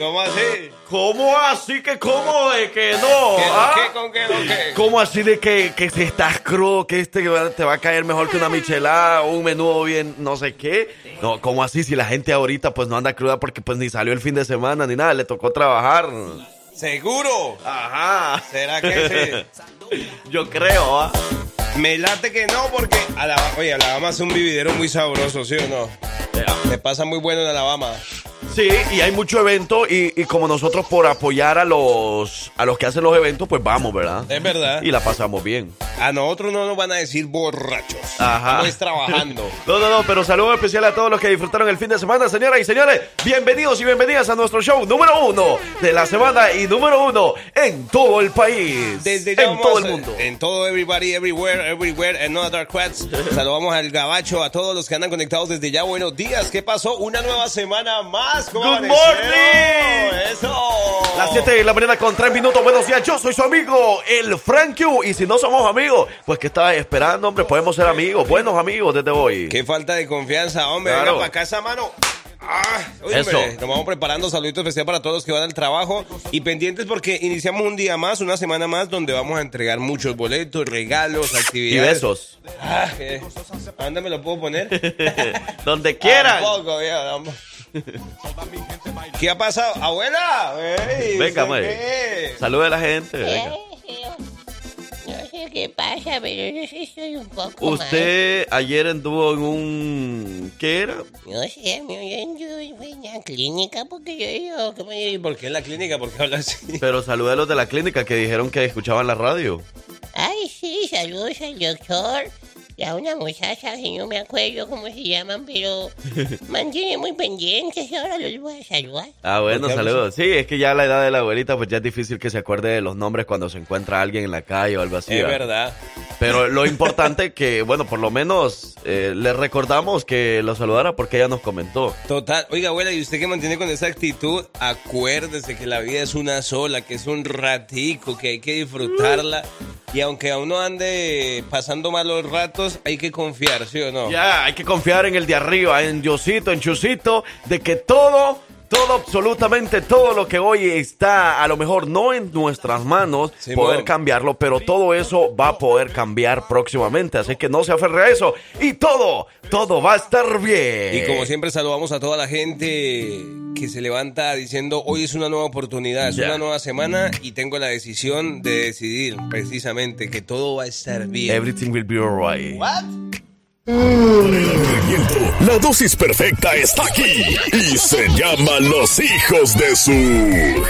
¿Cómo así? ¿Cómo así que cómo de que no? ¿Qué, ah? qué, con qué, con qué? ¿Cómo así de que, que si estás crudo, que este te va a caer mejor que una michelada o un menudo bien no sé qué? No, ¿cómo así si la gente ahorita pues no anda cruda porque pues ni salió el fin de semana ni nada, le tocó trabajar? ¿Seguro? Ajá. ¿Será que sí? Yo creo, ¿ah? Me late que no, porque Alabama, oye, Alabama es un vividero muy sabroso, ¿sí o no? Se pasa muy bueno en Alabama. Sí, y hay mucho evento y, y como nosotros por apoyar a los a los que hacen los eventos, pues vamos, ¿verdad? Es verdad. Y la pasamos bien. A nosotros no nos van a decir borrachos. Ajá. Estamos trabajando. No, no, no, pero saludo especial a todos los que disfrutaron el fin de semana, señoras y señores. Bienvenidos y bienvenidas a nuestro show número uno de la semana y número uno en todo el país. Desde ya en todo el mundo. En todo, everybody, everywhere, everywhere, and no dark quads. Saludamos al gabacho, a todos los que andan conectados desde ya. Buenos días. ¿Qué pasó? Una nueva semana más. ¿Cómo Good morning. Eso. Las 7 de la mañana con 3 minutos. Buenos días, yo soy su amigo, el Frank Q. Y si no somos amigos, pues que estabas esperando, hombre? Podemos ser amigos, buenos amigos desde hoy. Qué falta de confianza, hombre. Claro. Venga para acá esa mano. Ah, Eso. Nos vamos preparando. Saludito especial para todos los que van al trabajo. Y pendientes porque iniciamos un día más, una semana más, donde vamos a entregar muchos boletos, regalos, Y actividades. besos. Ah, ¿qué? ¿A dónde me lo puedo poner? Donde quieran. Tampoco, viejo, vamos. ¿Qué ha pasado? ¡Abuela! Ey, Venga, ¿usted madre. qué? Saluda a la gente. venga. No sé qué pasa, pero yo sí estoy un poco Usted ayer anduvo en un... ¿Qué era? No sé, mi yo fui en la clínica porque yo digo, ¿cómo ¿Y digo? por qué en la clínica? ¿Por qué habla así? Pero saludé a los de la clínica que dijeron que escuchaban la radio. Ay, sí, saludos al doctor y a una muchacha que no me acuerdo cómo se llaman, pero mantiene muy pendientes y ahora los voy a saludar. Ah, bueno, ¿Por qué hablas saludos. Sí, es que ya a la edad de la abuelita, pues ya es difícil que se acuerde de los nombres cuando se encuentra alguien en la calle o algo así. Es verdad. Pero lo importante que, bueno, por lo menos eh, le recordamos que lo saludara porque ella nos comentó. Total. Oiga, abuela, y usted que mantiene con esa actitud, acuérdese que la vida es una sola, que es un ratico, que hay que disfrutarla. Y aunque a uno ande pasando malos ratos, hay que confiar, ¿sí o no? Ya, hay que confiar en el de arriba, en Diosito, en Chusito, de que todo, todo, absolutamente todo lo que hoy está a lo mejor no en nuestras manos, poder cambiarlo, pero todo eso va a poder cambiar próximamente. Así que no se aferre a eso y todo, todo va a estar bien. Y como siempre saludamos a toda la gente que se levanta diciendo hoy es una nueva oportunidad, es Ya. una nueva semana y tengo la decisión de decidir precisamente que todo va a estar bien. Everything will be alright. La dosis perfecta está aquí y se llama Los hijos de su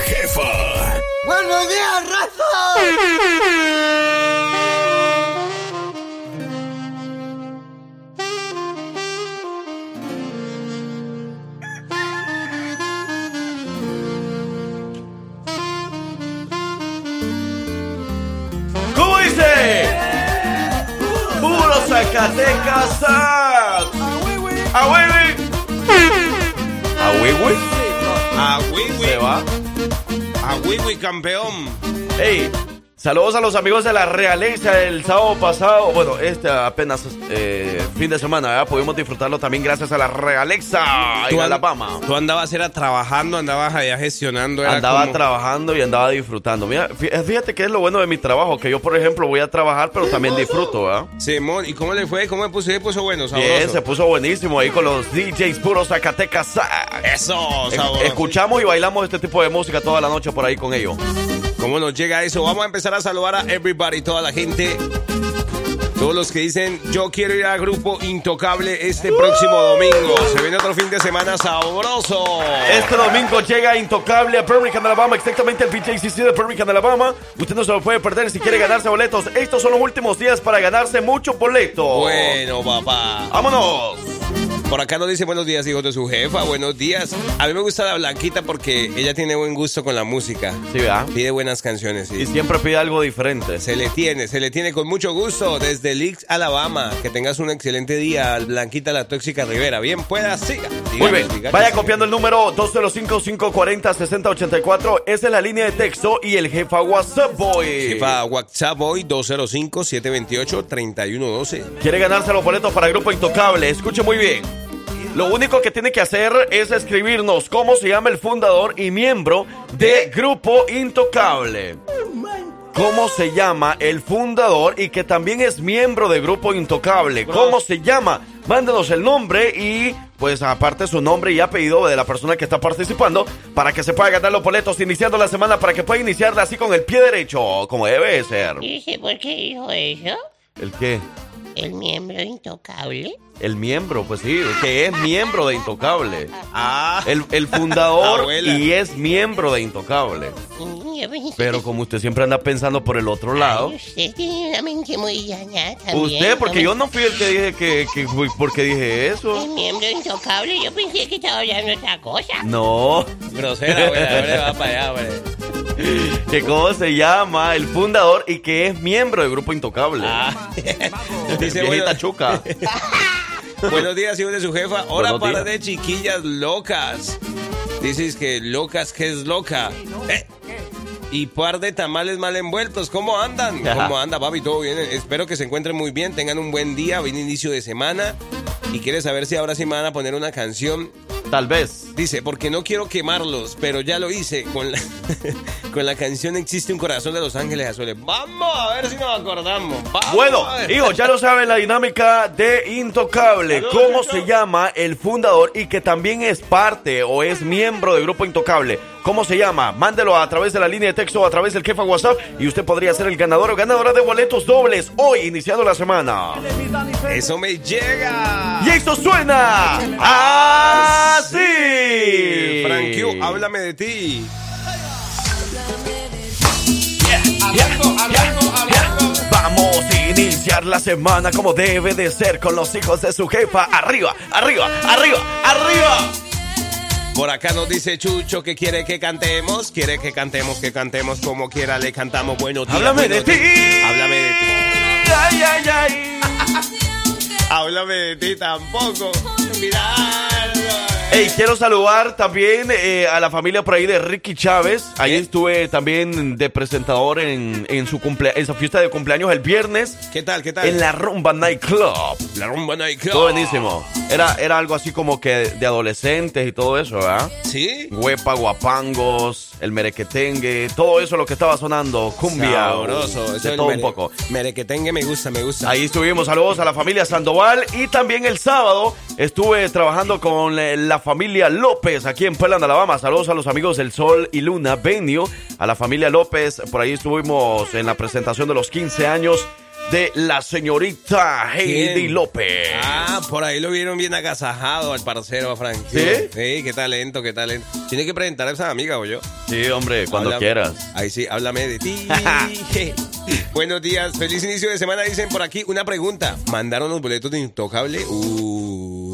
jefa. ¡Buenos días, raza! Zacatecas. ¡A Wiwi! ¿A Wiwi? A Wiwi, Se va. a Wiwi campeón. Hey, saludos a los amigos de la realeza el sábado pasado. Bueno, este apenas eh, fin de semana, ¿verdad? Pudimos disfrutarlo también gracias a la realeza en Alabama. Tú andabas era trabajando, andabas allá gestionando. Era Andaba como- trabajando y andaba disfrutando. Mira, fí- fíjate que es lo bueno de mi trabajo, que yo, por ejemplo, voy a trabajar, pero también disfruto, ¿verdad? Simón, ¿y cómo le fue? ¿Cómo le puso? ¿Se puso bueno, sabroso? Bien, se puso buenísimo ahí con los DJs puros Zacatecas. Eso, sabroso. Escuchamos y bailamos este tipo de música toda la noche por ahí con ellos. ¿Cómo nos llega eso? Vamos a empezar a saludar a everybody, toda la gente. Todos los que dicen, yo quiero ir al grupo Intocable este próximo domingo. Se viene otro fin de semana sabroso. Este domingo llega Intocable a Birmingham, Alabama, exactamente el PJCC de Birmingham, Alabama. Usted no se lo puede perder si quiere ganarse boletos. Estos son los últimos días para ganarse muchos boletos. Bueno, papá. ¡Vámonos! Por acá nos dice buenos días, hijos de su jefa. Buenos días. A mí me gusta la Blanquita porque ella tiene buen gusto con la música. Sí, ¿verdad? Pide buenas canciones, sí. Y siempre pide algo diferente. Se le tiene, se le tiene con mucho gusto desde Leeds, Alabama. Que tengas un excelente día, Blanquita la Tóxica Rivera. Bien, pueda, siga. Muy bien, vaya copiando el número 205-540-6084. Esa es la línea de texto y el jefa WhatsApp Boy. Jefa, WhatsApp hoy 205-728-3112. Quiere ganarse los boletos para Grupo Intocable. Escuche muy bien. Lo único que tiene que hacer es escribirnos cómo se llama el fundador y miembro de Grupo Intocable. ¿Cómo se llama el fundador y que también es miembro de Grupo Intocable? ¿Cómo se llama? Mándenos el nombre y pues aparte su nombre y apellido de la persona que está participando para que se pueda ganar los boletos iniciando la semana para que pueda iniciarla así con el pie derecho, como debe de ser. Dice, ¿por qué dijo eso? ¿El qué? El miembro intocable. El miembro, pues sí, que es miembro de Intocable. Ah, El, el fundador y es miembro de Intocable. Pero como usted siempre anda pensando por el otro lado. Ay, usted tiene una mente muy llana también. Usted, porque ¿no? yo no fui el que dije que, que fui porque dije El eso. miembro intocable, yo pensé que estaba hablando otra cosa. No, grosera, güey. Va para allá, güey. que cómo se llama el fundador y que es miembro del grupo Intocable. Ah. Dice, bueno, chuca. buenos días, hijos de su jefa. Hola, Buenos para días. de chiquillas locas. Dices que locas, que es loca. Eh, Y par de tamales mal envueltos. ¿Cómo andan? ¿Cómo anda, papi? ¿Todo bien? Espero que se encuentren muy bien, tengan un buen día, buen inicio de semana. Y quiere saber si ahora sí me van a poner una canción. Tal vez. Dice, porque no quiero quemarlos, pero ya lo hice. Con la, con la canción Existe un corazón de Los Ángeles Azules. Vamos a ver si nos acordamos. Vamos Bueno, a ver. hijo, ya lo saben la dinámica de Intocable. Saludos, ¿Cómo se llama el fundador y que también es parte o es miembro del grupo Intocable? ¿Cómo se llama? Mándelo a través de la línea de texto o a través del jefa WhatsApp y usted podría ser el ganador o ganadora de boletos dobles hoy, iniciando la semana. Eso me llega. Y esto suena así. Q, háblame de ti. Vamos a iniciar la semana como debe de ser con los hijos de su jefa. Arriba, arriba, arriba, arriba. Por acá nos dice Chucho que quiere que cantemos. Quiere que cantemos, que cantemos como quiera. Le cantamos buenos días. Háblame de ti. Háblame de ti. Ay, ay, ay. Háblame de ti tampoco. Mirarlo. Hey, quiero saludar también eh, a la familia por ahí de Ricky Chávez. Ahí estuve también de presentador en, en su cumplea- en su fiesta de cumpleaños el viernes ¿Qué tal? ¿Qué tal? en la Rumba Night Club. La rumba Night Club. Todo buenísimo. Era, era algo así como que de adolescentes y todo eso, ¿verdad? ¿Sí? Huepa, guapangos, el merequetengue, todo eso lo que estaba sonando, cumbia, Sabroso. Eso de todo un poco. Merequetengue me gusta, me gusta. Ahí estuvimos, saludos a la familia Sandoval y también el sábado estuve trabajando con eh, la familia López aquí en Pearland, Alabama. Saludos a los amigos del Sol y Luna Venue, a la familia López. Por ahí estuvimos en la presentación de los 15 años de la señorita Heidi. López. Ah, por ahí lo vieron bien agasajado al parcero, a Frank. ¿Sí? Sí, qué talento, qué talento. Tiene que presentar a esa amiga, o yo. Sí, hombre, cuando Háblame- quieras. Ahí sí, háblame de ti. Buenos días, feliz inicio de semana. Dicen por aquí una pregunta. ¿Mandaron los boletos de Intocable? Uy,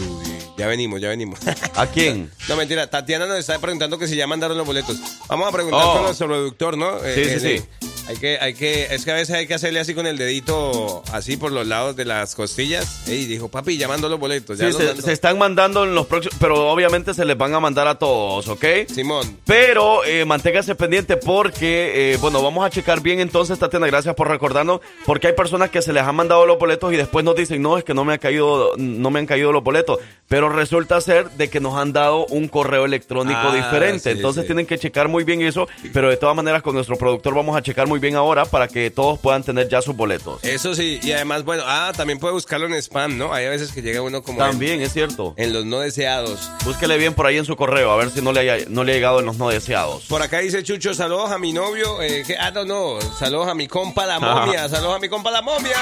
ya venimos, ya venimos. ¿A quién? No, mentira. Tatiana nos está preguntando que si ya mandaron los boletos. Vamos a preguntar Oh. con nuestro productor, ¿no? Sí, sí, sí. Hay que, hay que, es que a veces hay que hacerle así con el dedito, así por los lados de las costillas. Y dijo, papi, ya mandó los boletos. Ya Sí, los se, mandó". se están mandando en los próximos, pero obviamente se les van a mandar a todos, ¿ok? Simón. Pero eh, manténgase pendiente porque, eh, bueno, vamos a checar bien entonces, Tatiana, gracias por recordarnos, porque hay personas que se les han mandado los boletos y después nos dicen, no, es que no me, ha caído, no me han caído los boletos, pero resulta ser de que nos han dado un correo electrónico Ah, diferente, sí, entonces sí. tienen que checar muy bien eso, pero de todas maneras con nuestro productor vamos a checar muy bien ahora para que todos puedan tener ya sus boletos. Eso sí, y además, bueno, ah, también puede buscarlo en spam, ¿no? Hay a veces que llega uno como en- También, es cierto. en los no deseados. Búsquele bien por ahí en su correo, a ver si no le, haya, no le ha llegado en los no deseados. Por acá dice Chucho, saludos a mi novio. Eh, que, ah, no, no. Saludos a mi compa la momia. Saludos a mi compa la momia.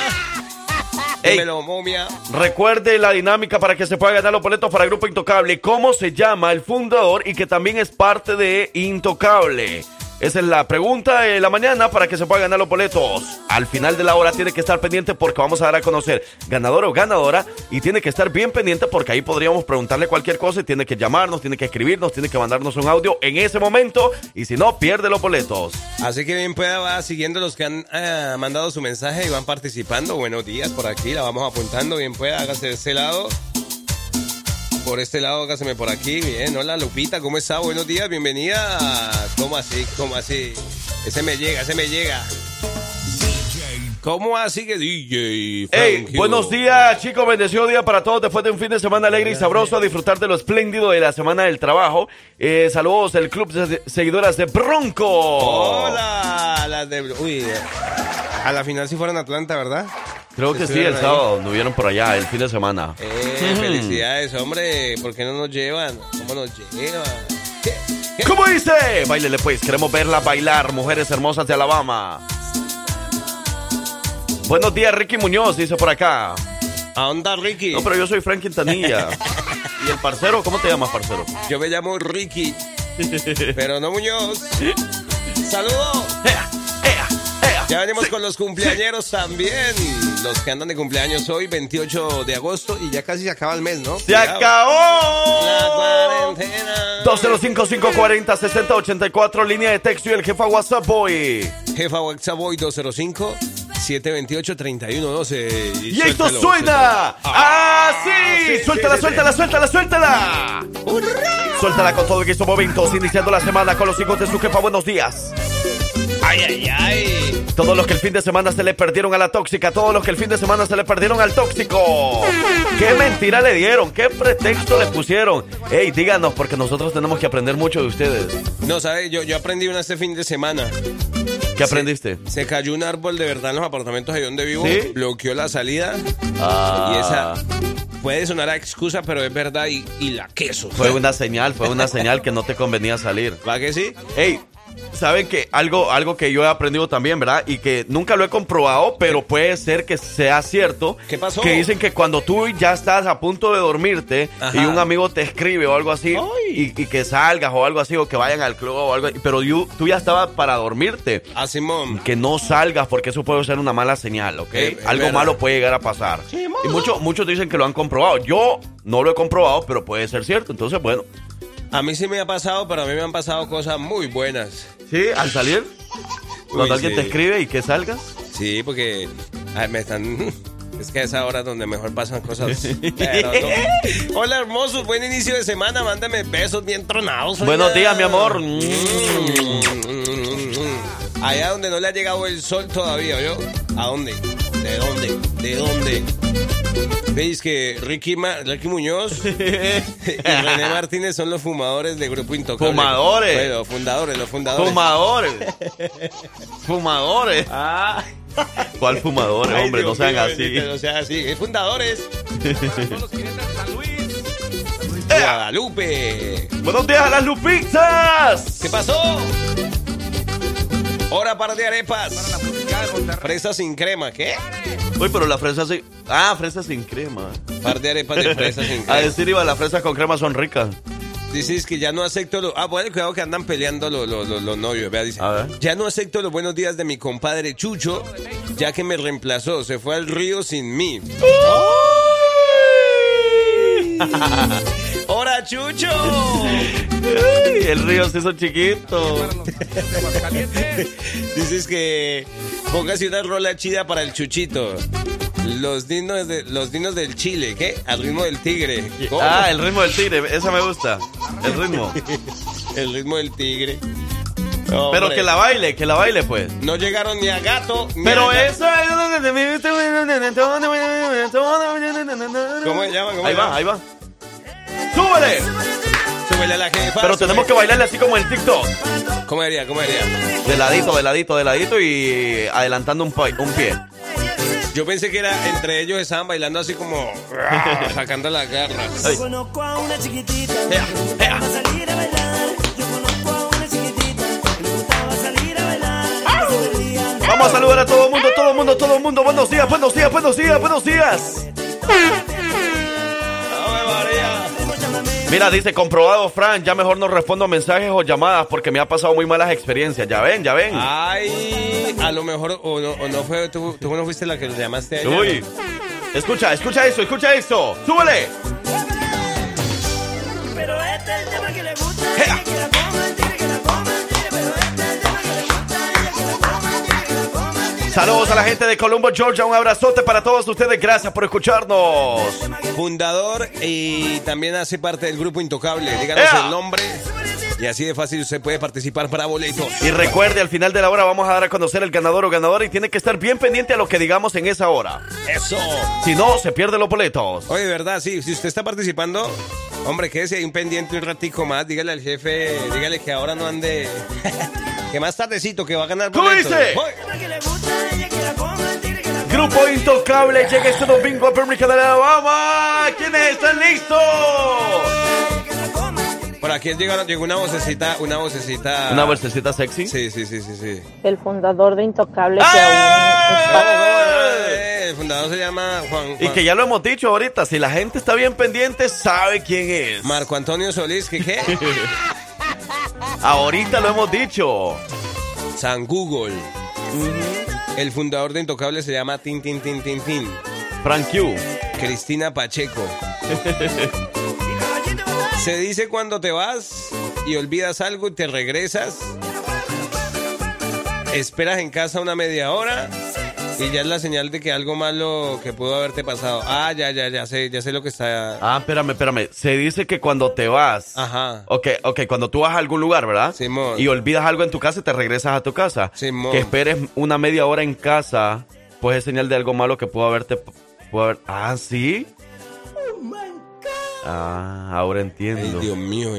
Ey. Dímelo, momia. Recuerde la dinámica para que se pueda ganar los boletos para el Grupo Intocable. ¿Cómo se llama el fundador y que también es parte de Intocable? Esa es la pregunta de la mañana para que se pueda ganar los boletos. Al final de la hora tiene que estar pendiente porque vamos a dar a conocer ganador o ganadora y tiene que estar bien pendiente porque ahí podríamos preguntarle cualquier cosa y tiene que llamarnos, tiene que escribirnos, tiene que mandarnos un audio en ese momento y si no, pierde los boletos. Así que bien pueda va siguiendo los que han eh, mandado su mensaje y van participando. Buenos días por aquí, la vamos apuntando. Bien pueda, hágase de ese lado. Por este lado, hágaseme por aquí. Bien, hola Lupita, ¿cómo está? Buenos días, bienvenida. ¿Cómo así? ¿Cómo así? Ese me llega, ese me llega. ¿Cómo así que DJ? Hey, buenos días, chicos. Bendecido día para todos. Después de un fin de semana alegre y sabroso, a disfrutar de lo espléndido de la semana del trabajo. Eh, saludos del club de seguidoras de Bronco. Hola, las de. Uy, a la final si fueron Atlanta, ¿verdad? Creo que sí, el ahí. sábado. Nos vieron por allá, el fin de semana. Eh, felicidades, hombre. ¿Por qué no nos llevan? ¿Cómo nos llevan? ¿Qué? ¿Qué? ¿Cómo dice? Báilele pues, queremos verla bailar, mujeres hermosas de Alabama. Buenos días, Ricky Muñoz, dice por acá. ¿A onda, Ricky? No, pero yo soy Frank Quintanilla. ¿Y el parcero? ¿Cómo te llamas, parcero? Yo me llamo Ricky, pero no Muñoz. ¡Saludos! ¡Ea! ¡Ea! ¡Ea! Ya venimos con los cumpleañeros también. Los que andan de cumpleaños hoy, 28 de agosto, y ya casi se acaba el mes, ¿no? ¡Se Cuidado. acabó! La cuarentena. 205-540-6084, línea de texto y el jefa WhatsApp Boy. Jefa WhatsApp hoy 205 728 3112. Y esto suena así. Suéltala, suéltala, suéltala, suéltala. Suéltala con todo en estos momentos, iniciando la semana con los hijos de su jefa. Buenos días. Ay, ay, ay. Todos los que el fin de semana se le perdieron a la tóxica, todos los que el fin de semana se le perdieron al tóxico. ¿Qué mentira le dieron? ¿Qué pretexto le pusieron? Ey, díganos, porque nosotros tenemos que aprender mucho de ustedes. No, ¿sabes? Yo, yo aprendí una este fin de semana. ¿Qué aprendiste? Se cayó un árbol de verdad en los apartamentos ahí donde vivo. ¿Sí? Bloqueó la salida. Ah, Y esa puede sonar a excusa, pero es verdad. Y, y la queso. Fue una señal, fue una señal que no te convenía salir. ¿Va que sí? Ey, saben que algo, algo que yo he aprendido también, ¿verdad? Y que nunca lo he comprobado, pero puede ser que sea cierto. ¿Qué pasó? Que dicen que cuando tú ya estás a punto de dormirte Ajá. y un amigo te escribe o algo así, y, y que salgas o algo así, o que vayan al club o algo así, pero you- tú ya estabas para dormirte. A Simón. Que no salgas porque eso puede ser una mala señal, ¿ok? Eh, algo verdad. malo puede llegar a pasar. y muchos, muchos dicen que lo han comprobado. Yo no lo he comprobado, pero puede ser cierto. Entonces, bueno. A mí sí me ha pasado, pero a mí me han pasado cosas muy buenas. Sí, al salir, cuando Uy, alguien sí. te escribe y que salgas. Sí, porque ay, me están. Es que a esa hora donde mejor pasan cosas. Pero no. Hola, hermosos. Buen inicio de semana. Mándame besos bien tronados. oiga. Buenos días, mi amor. Mm. Allá donde no le ha llegado el sol todavía, ¿yo? ¿A dónde? ¿De dónde? ¿De dónde? ¿Veis que Ricky, Ma- Ricky Muñoz y René Martínez son los fumadores del Grupo Intocable? Fumadores. Bueno, fundadores, los fundadores. Fumadores. Fumadores. Ah. ¿Cuál fumadores, Ay, hombre? Dios no sean así. bendito, No sean así. Es fundadores. Guadalupe. Buenos días a las Lupizzas. ¿Qué pasó? Hora para de arepas. Fresas sin crema, ¿qué? Uy, pero la fresa sin... Ah, fresa sin crema. Par de arepas de fresas sin A crema. decir iba, las fresas con crema son ricas. Dices que ya no acepto los... Ah, bueno, cuidado que andan peleando los, los- los- los novios, vea, dice. A ver. Ya no acepto los buenos días de mi compadre Chucho, ya que me reemplazó, se fue al río sin mí. ¡Hora, Chucho! Ay, el río se hizo chiquito. Dices que póngase una rola chida para el Chuchito. Los dinos, de, los dinos del Chile, ¿qué? Al ritmo del tigre. ¿Cómo? Ah, el ritmo del tigre. Esa me gusta. El ritmo. El ritmo del tigre. Pero Hombre, que la baile, que la baile, pues. No llegaron ni a gato. ni Pero a gato. esa es donde te ¿Cómo se llama? ¿Cómo Ahí llama? va, ahí va. ¡Súbele! Súbele a la jefa. Pero tenemos que bailarle así como el TikTok. ¿Cómo diría? ¿Cómo diría? De ladito, de ladito, de ladito y adelantando un, pa- un pie. Yo pensé que era entre ellos estaban bailando así como sacando las garras. Ay. Conozco a una chiquitita Ea, ea. va a salir a bailar. Yo conozco a una chiquitita que le gustaba salir a bailar. Que se perdía Vamos a saludar a todo el mundo, todo el mundo, todo el mundo. Buenos días, buenos días, buenos días, buenos días. Mira, dice, comprobado, Fran, ya mejor no respondo mensajes o llamadas porque me ha pasado muy malas experiencias. Ya ven, ya ven. Ay, a lo mejor, o no, o no fue, tú, tú no fuiste la que le llamaste a ella. Uy. Escucha, escucha eso, escucha eso. ¡Súbele! Pero este es el tema que le gusta. Saludos a la gente de Colombo, Georgia. Un abrazote para todos ustedes. Gracias por escucharnos. Fundador y también hace parte del grupo Intocable. Díganos ¡Ea! el nombre. Y así de fácil usted puede participar para boletos. Y recuerde, al final de la hora vamos a dar a conocer el ganador o ganadora y tiene que estar bien pendiente a lo que digamos en esa hora. Eso. Si no, se pierde los boletos. Oye, de verdad, sí, si usted está participando, hombre, quédese ahí un pendiente un ratico más, dígale al jefe, dígale que ahora no ande, que más tardecito, que va a ganar ¿Cómo boletos. dice? Oye, que que que. Grupo Intocable llega este domingo a Birmingham, Alabama. ¿Quiénes están listos? Por aquí llegaron, llegó una vocecita, una vocecita. Una bolsecita sexy. Sí, sí, sí, sí, sí. el fundador de Intocable que ¡Ah! aún Eh, El fundador se llama Juan, Y Juan- que ya lo hemos dicho ahorita, si la gente está bien pendiente, sabe quién es. Marco Antonio Solís, ¿qué qué? Ahorita lo hemos dicho. San Google. El fundador de Intocable se llama Tin Tin Tin Tin Tin. Frank Q. Cristina Pacheco. Se dice cuando te vas y olvidas algo y te regresas. Esperas en casa una media hora y ya es la señal de que algo malo que pudo haberte pasado. Ah, ya, ya, ya sé, ya sé lo que está. Ah, espérame, espérame. Se dice que cuando te vas. Ajá. Ok, ok, cuando tú vas a algún lugar, ¿verdad? Simón. Y olvidas algo en tu casa y te regresas a tu casa. Simón. Que esperes una media hora en casa, pues es señal de algo malo que pudo haberte. pudo haber- Ah, sí. Ah, ahora Ay, entiendo. Dios mío.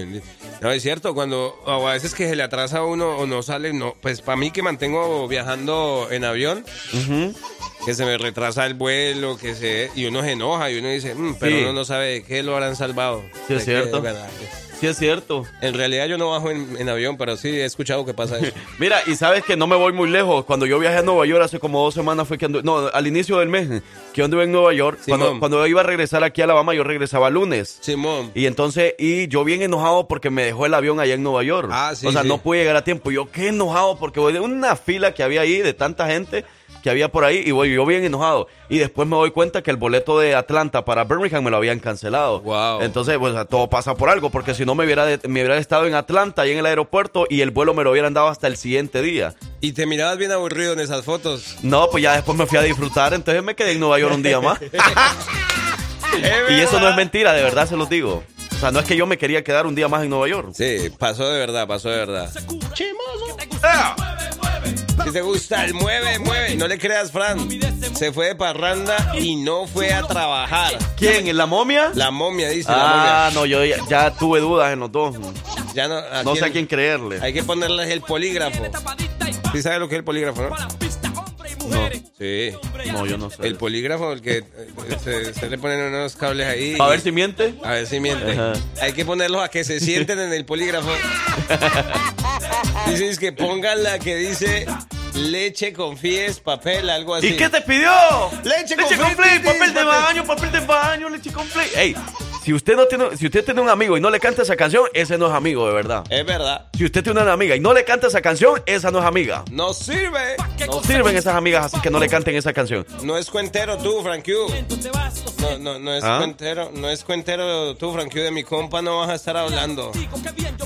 No, es cierto, cuando a veces que se le atrasa a uno o no sale, no. Pues para mí que mantengo viajando en avión, que se me retrasa el vuelo, que se y uno se enoja y uno dice, "Mm, pero Sí. uno no sabe de qué lo habrán salvado. Sí, es cierto. ¿verdad? Sí, es cierto. En realidad yo no bajo en, en avión, pero sí he escuchado que pasa eso. Mira, y sabes que no me voy muy lejos. Cuando yo viajé a Nueva York hace como dos semanas fue que anduve, no, al inicio del mes, que anduve en Nueva York. Cuando, cuando iba a regresar aquí a Alabama, yo regresaba lunes. Simón. Y entonces, y yo bien enojado porque me dejó el avión allá en Nueva York. Ah, sí, O sea, sí. no pude llegar a tiempo. Yo qué enojado porque voy de una fila que había ahí de tanta gente que había por ahí y voy yo bien enojado. Y después me doy cuenta que el boleto de Atlanta para Birmingham me lo habían cancelado. Wow. Entonces, pues todo pasa por algo, porque si no me hubiera, de- me hubiera estado en Atlanta, ahí en el aeropuerto, y el vuelo me lo hubieran dado hasta el siguiente día. Y te mirabas bien aburrido en esas fotos. No, pues ya después me fui a disfrutar, entonces me quedé en Nueva York un día más. y eso no es mentira, de verdad se los digo. O sea, no es que yo me quería quedar un día más en Nueva York. Sí, pasó de verdad, pasó de verdad. ¡Ah! Si te gusta el mueve, mueve. No le creas, Fran. Se fue de parranda y no fue a trabajar. ¿Quién? ¿En la momia? La momia, dice Ah, la no, yo ya, ya tuve dudas en los dos. momia. Ya no, No sé a quién creerle. Hay que ponerles el polígrafo. ¿Sí sabes lo que es el polígrafo, no? No, Sí. no, yo no sé. El polígrafo, el que eh, se, se le ponen unos cables ahí. A ver si miente. A ver si miente. Ajá. Hay que ponerlos a que se sienten en el polígrafo. Dices que pongan la que dice leche con fies, papel, algo así. ¿Y qué te pidió? Leche con con flip, flip, flip, papel de baño, papel de baño, leche con flip. Ey, si usted no tiene, si usted tiene un amigo y no le canta esa canción, ese no es amigo de verdad. Es verdad. Si usted tiene una amiga y no le canta esa canción, esa no es amiga. No sirve. No sirven esas amigas así que no le canten esa canción. No es cuentero tú, Frank Q. No, no, no es ¿Ah? cuentero, no es cuentero tú, Frank Q. De mi compa no vas a estar hablando.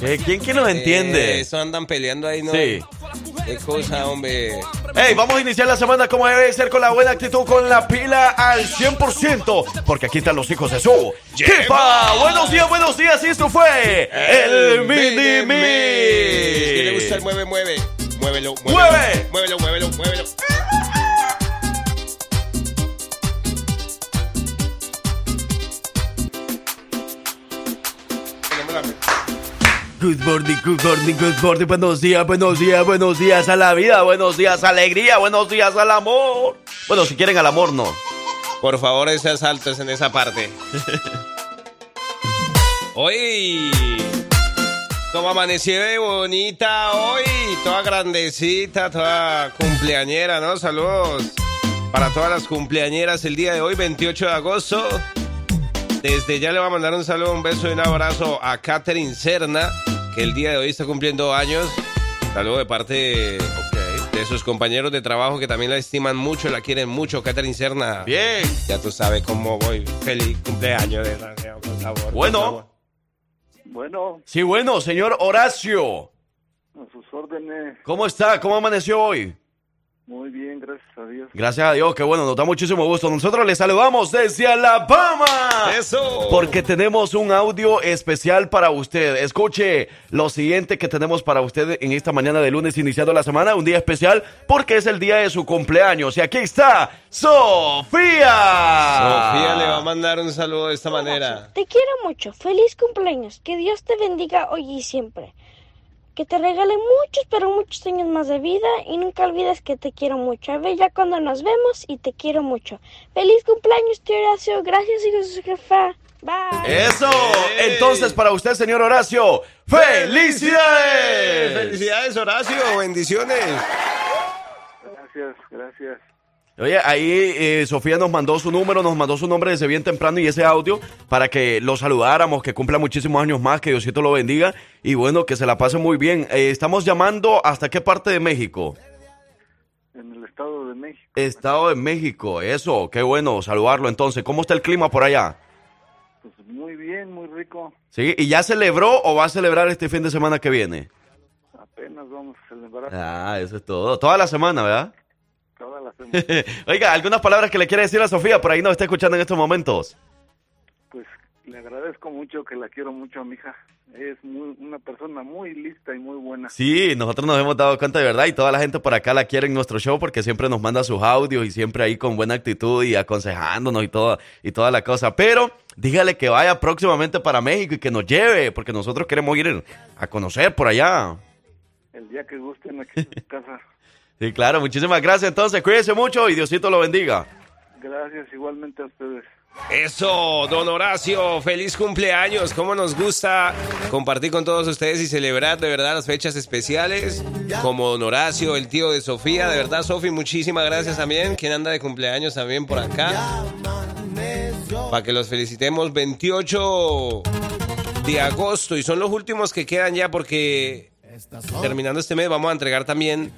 Eh, ¿Quién que nos entiende? Eh, eso andan peleando ahí, ¿no? Sí. Qué cosa, hombre. Hey, vamos a iniciar la semana como debe ser, con la buena actitud, con la pila al 100%, porque aquí están los hijos de su Buenos días, buenos días, y esto fue el Mini Mix. ¿Quién le gusta el mueve, mueve? Muévelo, muévelo. ¡Mueve! Muévelo, muévelo, muévelo. Good morning, good morning, good morning. Buenos días, buenos días, buenos días a la vida, buenos días a alegría, buenos días al amor. Bueno, si quieren al amor, no. Por favor, ese salto es en esa parte. Hoy, como amanecí de bonita hoy, toda grandecita, toda cumpleañera, ¿no? Saludos para todas las cumpleañeras el día de hoy, 28 de agosto. Desde ya le voy a mandar un saludo, un beso y un abrazo a Katherine Serna, que el día de hoy está cumpliendo años. Saludo de parte de sus compañeros de trabajo que también la estiman mucho, la quieren mucho, Katherine Serna. Bien. Ya tú sabes cómo voy. Feliz cumpleaños de Con sabor. Bueno. Bueno. Sí, bueno, señor Horacio. A sus órdenes. ¿Cómo está? ¿Cómo amaneció hoy? Muy bien, gracias a Dios. Gracias a Dios, que bueno, nos da muchísimo gusto. Nosotros le saludamos desde Alabama. Eso. Porque tenemos un audio especial para usted. Escuche lo siguiente que tenemos para usted en esta mañana de lunes, iniciando la semana, un día especial, porque es el día de su cumpleaños. Y aquí está Sofía. Sofía le va a mandar un saludo de esta manera. Te quiero mucho. Feliz cumpleaños. Que Dios te bendiga hoy y siempre. Que te regale muchos, pero muchos años más de vida y nunca olvides que te quiero mucho. A ver ya cuando nos vemos y te quiero mucho. Feliz cumpleaños, tío Horacio. Gracias, hijo de su jefa. Bye. Eso. Entonces, para usted, señor Horacio, felicidades. Felicidades, Horacio. Bendiciones. Gracias, gracias. Oye, ahí eh, Sofía nos mandó su número, nos mandó su nombre desde bien temprano y ese audio para que lo saludáramos, que cumpla muchísimos años más, que Diosito lo bendiga y bueno, que se la pase muy bien. Eh, estamos llamando hasta qué parte de México? En el Estado de México. Estado de México, eso, qué bueno saludarlo entonces. ¿Cómo está el clima por allá? Pues muy bien, muy rico. ¿Sí? ¿Y ya celebró o va a celebrar este fin de semana que viene? Apenas vamos a celebrar. Ah, eso es todo. Toda la semana, ¿verdad? Oiga, algunas palabras que le quiere decir a Sofía, por ahí nos está escuchando en estos momentos. Pues le agradezco mucho, que la quiero mucho a mi hija. Es muy, una persona muy lista y muy buena. Sí, nosotros nos hemos dado cuenta de verdad y toda la gente por acá la quiere en nuestro show porque siempre nos manda sus audios y siempre ahí con buena actitud y aconsejándonos y, todo, y toda la cosa. Pero dígale que vaya próximamente para México y que nos lleve porque nosotros queremos ir a conocer por allá. El día que gusten aquí en su casa. Sí, claro, muchísimas gracias. Entonces, cuídense mucho y Diosito lo bendiga. Gracias igualmente a ustedes. Eso, don Horacio, feliz cumpleaños. ¿Cómo nos gusta compartir con todos ustedes y celebrar de verdad las fechas especiales? Como don Horacio, el tío de Sofía, de verdad, Sofi, muchísimas gracias también. Quien anda de cumpleaños también por acá. Para que los felicitemos 28 de agosto y son los últimos que quedan ya porque Terminando este mes vamos a entregar también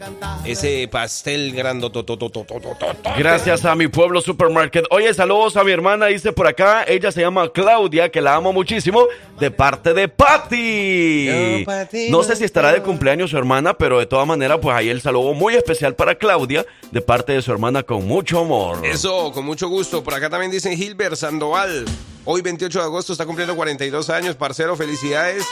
ese pastel grandotototototototote. Gracias a mi pueblo supermarket. Oye, saludos a mi hermana, dice por acá. Ella se llama Claudia, que la amo muchísimo, de parte de Patty. No sé si estará de cumpleaños su hermana, pero de todas maneras, pues ahí el saludo muy especial para Claudia, de parte de su hermana, con mucho amor. Eso, con mucho gusto. Por acá también dicen Gilbert Sandoval. Hoy 28 de agosto está cumpliendo 42 años, parcero, felicidades.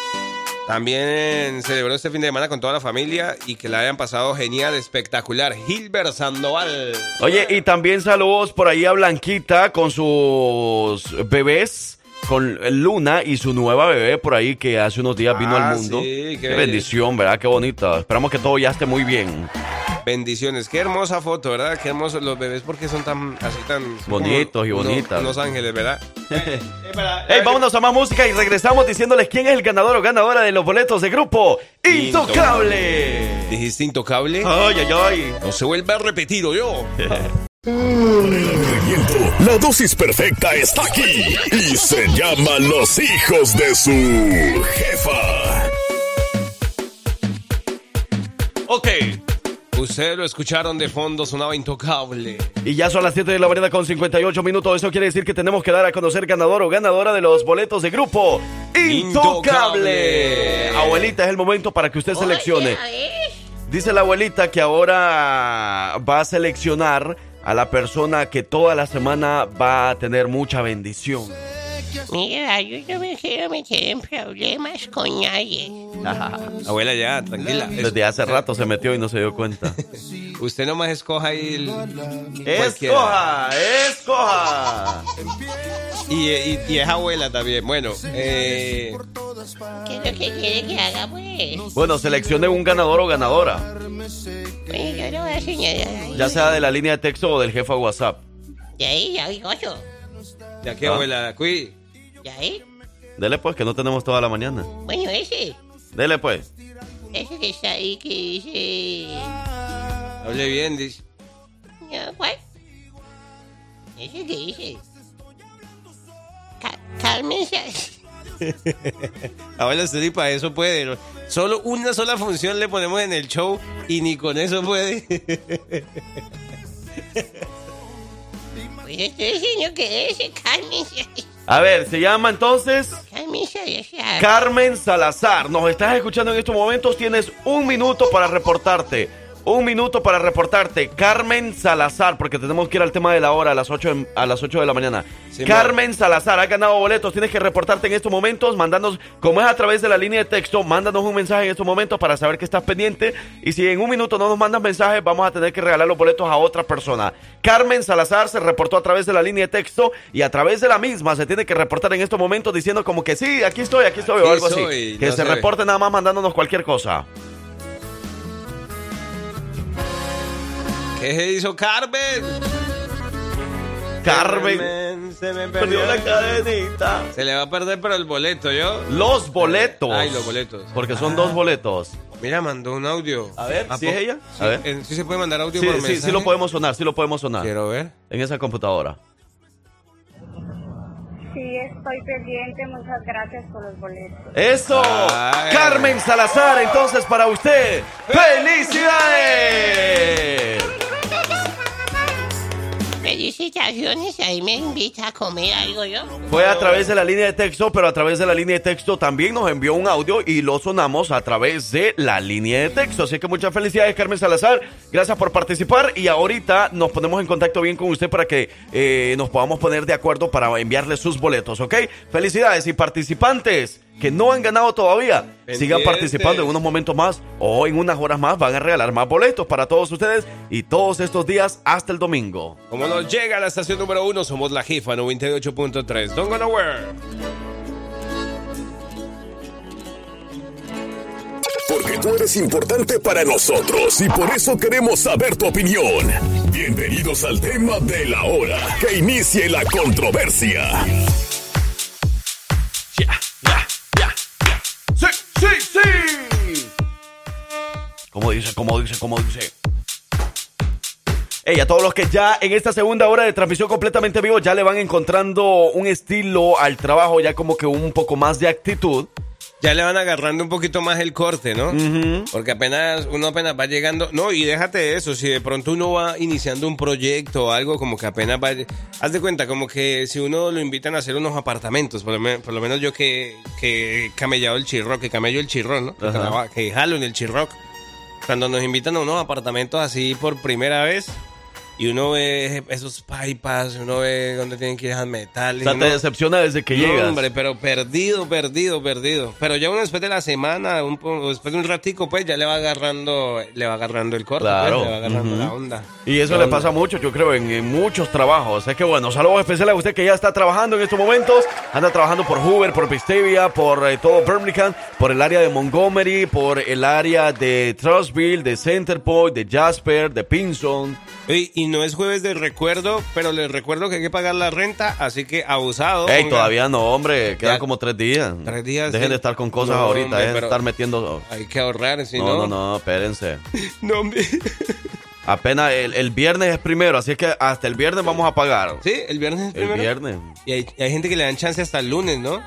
También celebró este fin de semana con toda la familia y que la hayan pasado genial, espectacular. Gilbert Sandoval. Oye, y también saludos por ahí a Blanquita con sus bebés, con Luna y su nueva bebé por ahí que hace unos días vino Ah, al mundo. sí, qué qué bendición, ¿verdad? Qué bonita. Esperamos que todo ya esté muy bien. Bendiciones. Qué hermosa foto, ¿verdad? Qué hermosos los bebés porque son tan así tan Bonitos y bonitas. Unos ángeles, ¿verdad? Hey, vámonos a más música y regresamos diciéndoles quién es el ganador o ganadora de los boletos de grupo Intocable. ¿Dijiste intocable? Ay, ay, ay. No se vuelve a repetir, ¿o yo? La dosis perfecta está aquí y se llama Los hijos de su jefa. Ok. Ustedes lo escucharon de fondo, sonaba intocable. Y ya son las 7 de la mañana con 58 minutos. Eso quiere decir que tenemos que dar a conocer ganador o ganadora de los boletos de grupo Intocable. Intocable. Abuelita, es el momento para que usted seleccione. Dice la abuelita que ahora va a seleccionar a la persona que toda la semana va a tener mucha bendición. Mira, yo no me quiero meter en problemas con nadie. Abuela, ya, tranquila. Desde hace rato se metió y no se dio cuenta. Usted nomás escoja ahí el... ¡Escoja! ¡Escoja! Y, y- y es abuela también. Bueno, eh, ¿Qué es lo que quiere que haga, pues? Bueno, seleccione un ganador o ganadora, Bueno, yo no voy a señalar ahí. ya sea de la línea de texto o del jefe a WhatsApp. De ahí, ya digo yo. ya que Ah. abuela, cuí. De ahí. Dele pues, que no tenemos toda la mañana. Bueno, ese. Dele pues. Ese que está ahí que dice... Hable bien, dice. No, ¿Cuál? Ese que dice... Ca- Carmen. Ahora para eso puede. Solo una sola función le ponemos en el show y ni con eso puede. Pues estoy diciendo que es Carmen. A ver, se llama entonces Carmen Salazar. Nos estás escuchando en estos momentos. Tienes un minuto para reportarte. Un minuto para reportarte. Carmen Salazar, porque tenemos que ir al tema de la hora a las 8, en- a las 8 de la mañana. Sí, Carmen Salazar, has ganado boletos. Tienes que reportarte en estos momentos. Mándanos, como es a través de la línea de texto, mándanos un mensaje en estos momentos para saber que estás pendiente. Y si en un minuto no nos mandas mensajes, vamos a tener que regalar los boletos a otra persona. Carmen Salazar se reportó a través de la línea de texto y a través de la misma se tiene que reportar en estos momentos diciendo como que sí, aquí estoy, aquí estoy o Aquí algo así. Que no se reporte nada más mandándonos cualquier cosa. ¿Qué se hizo Carmen? Carmen. se me Perdió perdió la cadenita. Se le va a perder pero el boleto, ¿yo? Los boletos. Ay, los boletos. Porque son Ah. dos boletos. Mira, mandó un audio. A ver, ¿sí es ella? Sí, A ver. eh, ¿sí se puede mandar audio Sí, por sí, mensaje? sí lo podemos sonar, sí lo podemos sonar. Quiero ver. En esa computadora. Estoy pendiente. Muchas gracias por los boletos. ¡Eso! Ay. Carmen Salazar, entonces para usted. ¡Felicidades! Felicitaciones, ahí me invita a comer algo yo. Fue a través de la línea de texto, pero a través de la línea de texto también nos envió un audio y lo sonamos a través de la línea de texto. Así que muchas felicidades, Carmen Salazar. Gracias por participar y ahorita nos ponemos en contacto bien con usted para que eh, nos podamos poner de acuerdo para enviarle sus boletos, ¿ok? Felicidades y participantes que no han ganado todavía, sigan participando en unos momentos más o en unas horas más van a regalar más boletos para todos ustedes y todos estos días hasta el domingo. Como nos llega a la estación número uno, somos la Jifa 98.3. Don't go nowhere. Porque tú eres importante para nosotros y por eso queremos saber tu opinión. Bienvenidos al tema de la hora. Que inicie la controversia. Como dice, como dice, como dice. Ey, a todos los que ya en esta segunda hora de transmisión completamente vivo ya le van encontrando un estilo al trabajo, ya como que un poco más de actitud. Ya le van agarrando un poquito más el corte, ¿no? Porque apenas, uno apenas va llegando. No, y déjate eso. Si de pronto uno va iniciando un proyecto o algo, como que apenas va. Haz de cuenta, como que si uno lo invitan a hacer unos apartamentos, por lo, men- por lo menos yo que, que he camellado el chirroc, que camello el chirrón, ¿no? Que, Ajá. traba- que jalo en el chirroc. Cuando nos invitan a unos apartamentos así por primera vez. Y uno ve esos pipas, uno ve dónde tienen que ir al metal. O sea, uno- te decepciona desde que no, llegas. hombre, pero perdido, perdido, perdido. Pero ya uno después de la semana, un después de un ratico, pues ya le va agarrando, le va agarrando el corte, pues, Claro. le va agarrando Ujú. la onda. Y eso La le onda. pasa mucho, yo creo, en, en muchos trabajos. Es que bueno, saludos especiales a usted que ya está trabajando en estos momentos. Anda trabajando por Hoover, por Pistavia, por eh, todo Birmingham, por el área de Montgomery, por el área de Trustville, de Center Point, de Jasper, de Pinson. Y no es jueves de recuerdo, pero les recuerdo que hay que pagar la renta, así que abusado. Ey, todavía no, hombre, quedan Ya. como tres días. Tres días, Dejen sí. de estar con cosas No, ahorita, hombre, dejen de pero- estar metiendo... Hay que ahorrar, si No, no. no, no, espérense. No, hombre. Apenas el, el viernes es primero, así es que hasta el viernes vamos a pagar. Sí, el viernes es El primero. viernes. Y hay, hay gente que le dan chance hasta el lunes, ¿no?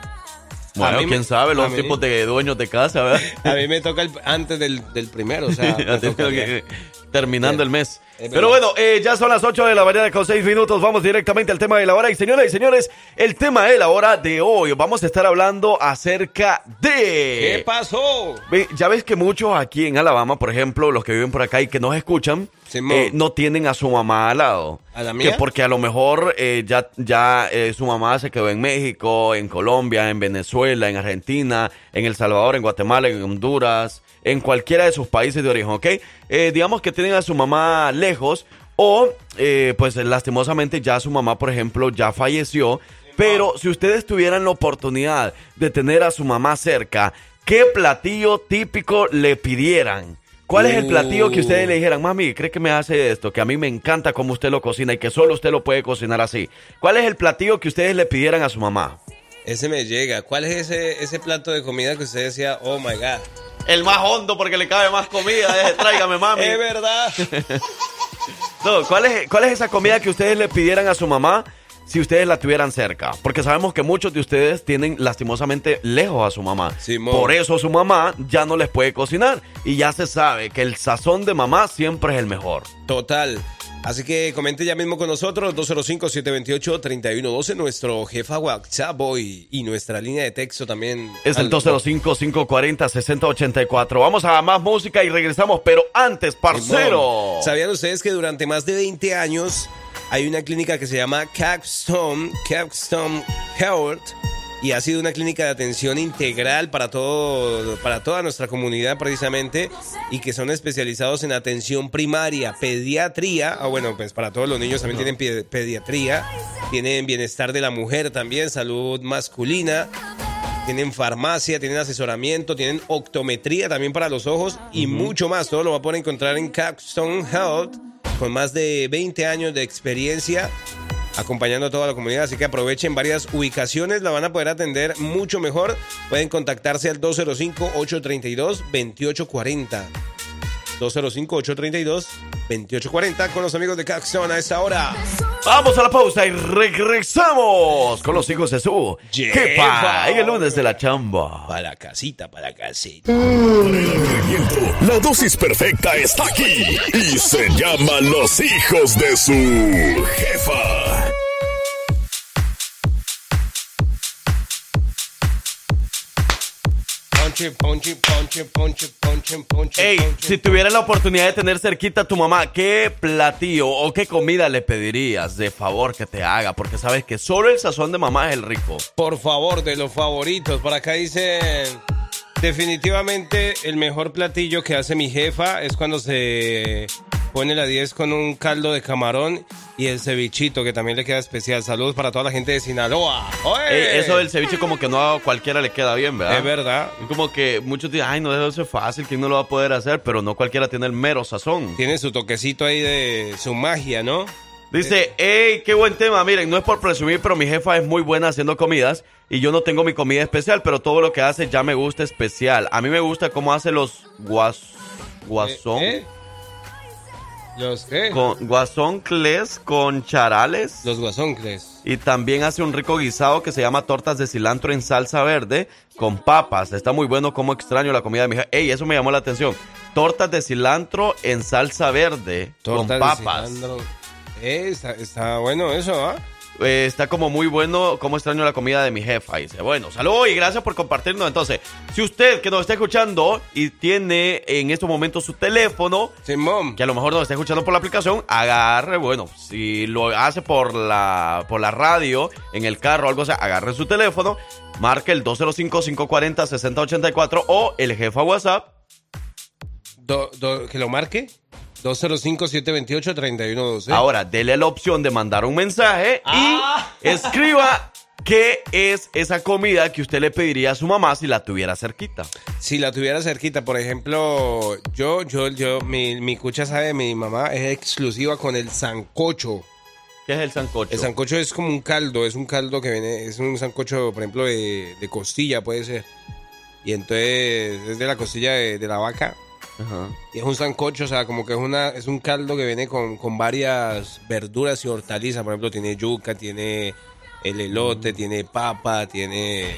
Bueno, me- quién sabe, los mí- tipos de dueños de casa, ¿verdad? A mí me toca el- antes del, del primero, o sea. que- terminando el mes. Es Pero bueno, eh, ya son las 8 de la mañana con 6 minutos. Vamos directamente al tema de la hora. Y señoras y señores, el tema de la hora de hoy. Vamos a estar hablando acerca de. ¿Qué pasó? Ya ves que muchos aquí en Alabama, por ejemplo, los que viven por acá y que nos escuchan, eh, no tienen a su mamá al lado. ¿A la Que mía? porque a lo mejor eh, ya, ya eh, su mamá se quedó en México, en Colombia, en Venezuela, en Argentina, en El Salvador, en Guatemala, en Honduras, en cualquiera de sus países de origen, ¿ok? Eh, digamos que tienen a su mamá lejos o, eh, pues lastimosamente ya su mamá, por ejemplo, ya falleció. Pero si ustedes tuvieran la oportunidad de tener a su mamá cerca, ¿qué platillo típico le pidieran? ¿Cuál es el platillo que ustedes le dijeran, mami, cree que me hace esto? Que a mí me encanta cómo usted lo cocina y que solo usted lo puede cocinar así. ¿Cuál es el platillo que ustedes le pidieran a su mamá? Ese me llega. ¿Cuál es ese, ese plato de comida que usted decía, oh my god? El más hondo porque le cabe más comida. eh, tráigame, mami. Es verdad. No, ¿cuál es, ¿cuál es esa comida que ustedes le pidieran a su mamá si ustedes la tuvieran cerca? Porque sabemos que muchos de ustedes tienen lastimosamente lejos a su mamá. Simón. Por eso su mamá ya no les puede cocinar. Y ya se sabe que el sazón de mamá siempre es el mejor. Total. Así que comente ya mismo con nosotros, 205-728-3112, nuestro jefa WhatsApp hoy y nuestra línea de texto también. Es el al- 205-540-6084. Vamos a más música y regresamos, pero antes, parcero. ¿Sabían ustedes que durante más de 20 años hay una clínica que se llama Capstone, Capstone Health y ha sido una clínica de atención integral para todo para toda nuestra comunidad precisamente y que son especializados en atención primaria, pediatría, ah, bueno, pues para todos los niños también tienen pe- pediatría, tienen bienestar de la mujer también, salud masculina, tienen farmacia, tienen asesoramiento, tienen optometría también para los ojos y mucho más. Todo lo va a poder encontrar en Capstone Health con más de 20 años de experiencia acompañando a toda la comunidad. Así que aprovechen varias ubicaciones, la van a poder atender mucho mejor. Pueden contactarse al 205-832-2840. 205-832-2840 con los amigos de Capstone a esta hora. Vamos a la pausa y regresamos con los hijos de su Jefa. jefa en el lunes de la chamba. Para la casita, para la casita. La dosis perfecta está aquí y se llama Los hijos de su jefa. Ey, ponche. si tuvieras la oportunidad de tener cerquita a tu mamá, ¿qué platillo o qué comida le pedirías de favor que te haga? Porque sabes que solo el sazón de mamá es el rico. Por favor, de los favoritos. Por acá dicen, definitivamente el mejor platillo que hace mi jefa es cuando se pone la 10 con un caldo de camarón y el cevichito, que también le queda especial. Saludos para toda la gente de Sinaloa. Eso del ceviche como que no a cualquiera le queda bien, ¿verdad? Es verdad. Como que muchos dicen, ay, no, eso es fácil, ¿quién no lo va a poder hacer? Pero no cualquiera tiene el mero sazón. Tiene su toquecito ahí de su magia, ¿no? Dice, hey, qué buen tema. Miren, no es por presumir, pero mi jefa es muy buena haciendo comidas y yo no tengo mi comida especial, pero todo lo que hace ya me gusta especial. A mí me gusta cómo hace los guas, guasón, ¿Eh? ¿Los qué? con guasoncles con charales Los guasoncles. y también hace un rico guisado que se llama tortas de cilantro en salsa verde con papas. Está muy bueno, como extraño la comida de mi jefa. Ey, eso me llamó la atención. Tortas de cilantro en salsa verde Tortas de con papas. cilantro. Eh, está, está bueno eso, ¿ah? Eh, está como muy bueno, como extraño la comida de mi jefa. Dice, bueno, saludos y gracias por compartirnos. Entonces, si usted que nos está escuchando y tiene en estos momentos su teléfono, Simón. que a lo mejor nos está escuchando por la aplicación, agarre, bueno, si lo hace por la, por la radio, en el carro o algo así, agarre su teléfono, marque el 205-540-6084 o el jefa WhatsApp. Do- do- que lo marque. 205-728-3112. Ahora, dele la opción de mandar un mensaje Ah. y escriba qué es esa comida que usted le pediría a su mamá si la tuviera cerquita. Si la tuviera cerquita, por ejemplo, yo, yo, yo, mi, mi cucha sabe, mi mamá es exclusiva con el sancocho. ¿Qué es el sancocho? El sancocho es como un caldo, es un caldo que viene, es un sancocho, por ejemplo, de, de costilla, puede ser. Y entonces es de la costilla de, de la vaca. Ajá. Y es un sancocho, o sea, como que es una es un caldo que viene con, con varias verduras y hortalizas. Por ejemplo, tiene yuca, tiene el elote, tiene papa, tiene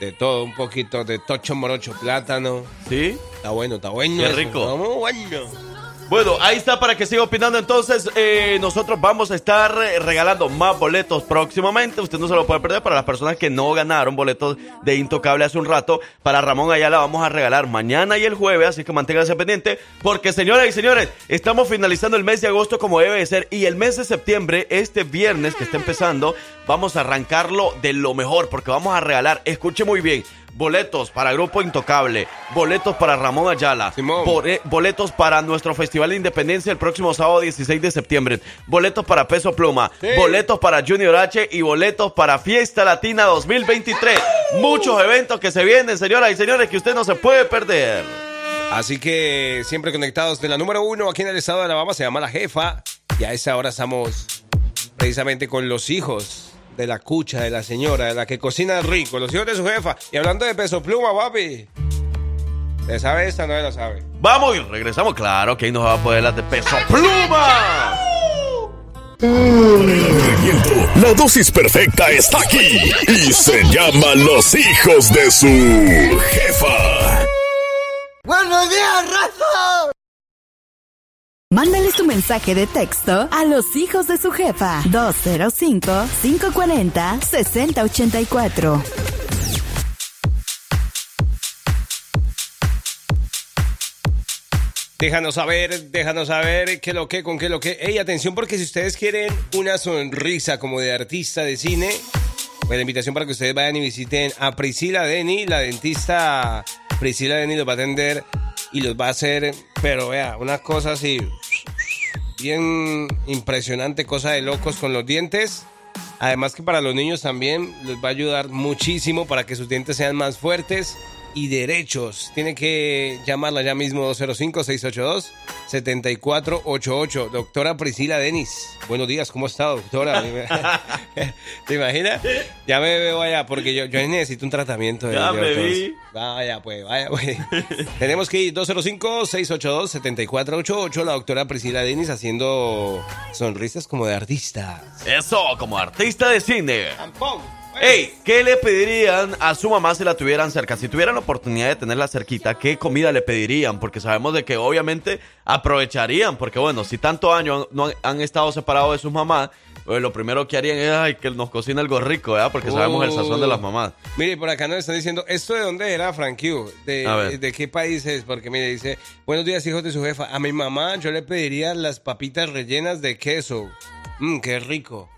de todo, un poquito de tocho morocho, plátano. ¿Sí? Está bueno, está bueno. Qué eso, rico. está muy bueno. Bueno, ahí está para que siga opinando. Entonces, eh, nosotros vamos a estar regalando más boletos próximamente. Usted no se lo puede perder para las personas que no ganaron boletos de Intocable hace un rato. Para Ramón Ayala vamos a regalar mañana y el jueves, así que manténgase pendiente. Porque, señoras y señores, estamos finalizando el mes de agosto como debe de ser. Y el mes de septiembre, este viernes que está empezando, vamos a arrancarlo de lo mejor. Porque vamos a regalar, escuche muy bien. Boletos para Grupo Intocable, boletos para Ramón Ayala, boletos para nuestro Festival de Independencia el próximo sábado 16 de septiembre, boletos para Peso Pluma, Sí. boletos para Junior H y boletos para Fiesta Latina 2023. Muchos eventos que se vienen, señoras y señores, que usted no se puede perder. Así que siempre conectados de la número uno aquí en el estado de Alabama, se llama La Jefa. Y a esa hora estamos precisamente con los hijos de la cucha, de la señora, de la que cocina rico, los hijos de su jefa. Y hablando de peso pluma, papi. ¿Se sabe esta? No se la sabe. Vamos y regresamos, claro que ahí nos va a poder las de Peso Pluma. La dosis perfecta está aquí y se llama Los hijos de su jefa. ¡Buenos días, raza! Mándale tu mensaje de texto a los hijos de su jefa 205-540-6084. Déjanos saber, déjanos saber qué lo que, con qué lo que. Ey, atención, porque si ustedes quieren una sonrisa como de artista de cine, pues la invitación para que ustedes vayan y visiten a Priscila Deni, la dentista Priscila Deni los va a atender y los va a hacer, pero vea, una cosa así, bien impresionante, cosa de locos con los dientes. Además que para los niños también les va a ayudar muchísimo para que sus dientes sean más fuertes y derechos. Tiene que llamarla ya mismo 205-682-7488. Doctora Priscila Denis. Buenos días, ¿cómo está, doctora? ¿Te imaginas? Ya me veo allá porque yo, yo necesito un tratamiento. de- Ya me vi. Vaya, pues, vaya, pues. Tenemos que ir 205-682-7488. La doctora Priscila Denis haciendo sonrisas como de artista. Eso, como artista de cine. Ey, ¿qué le pedirían a su mamá si la tuvieran cerca? Si tuvieran la oportunidad de tenerla cerquita, ¿qué comida le pedirían? Porque sabemos de que obviamente aprovecharían, porque bueno, si tanto años no han, han estado separados de sus mamás, pues lo primero que harían es ay, que nos cocine algo rico, ¿verdad? Porque sabemos el sazón de las mamás. Mire, por acá nos están diciendo, ¿esto de dónde era, Frank. ¿De qué país es? Porque mire, dice, buenos días, hijos de su jefa. A mi mamá yo le pediría las papitas rellenas de queso. Mmm, qué rico.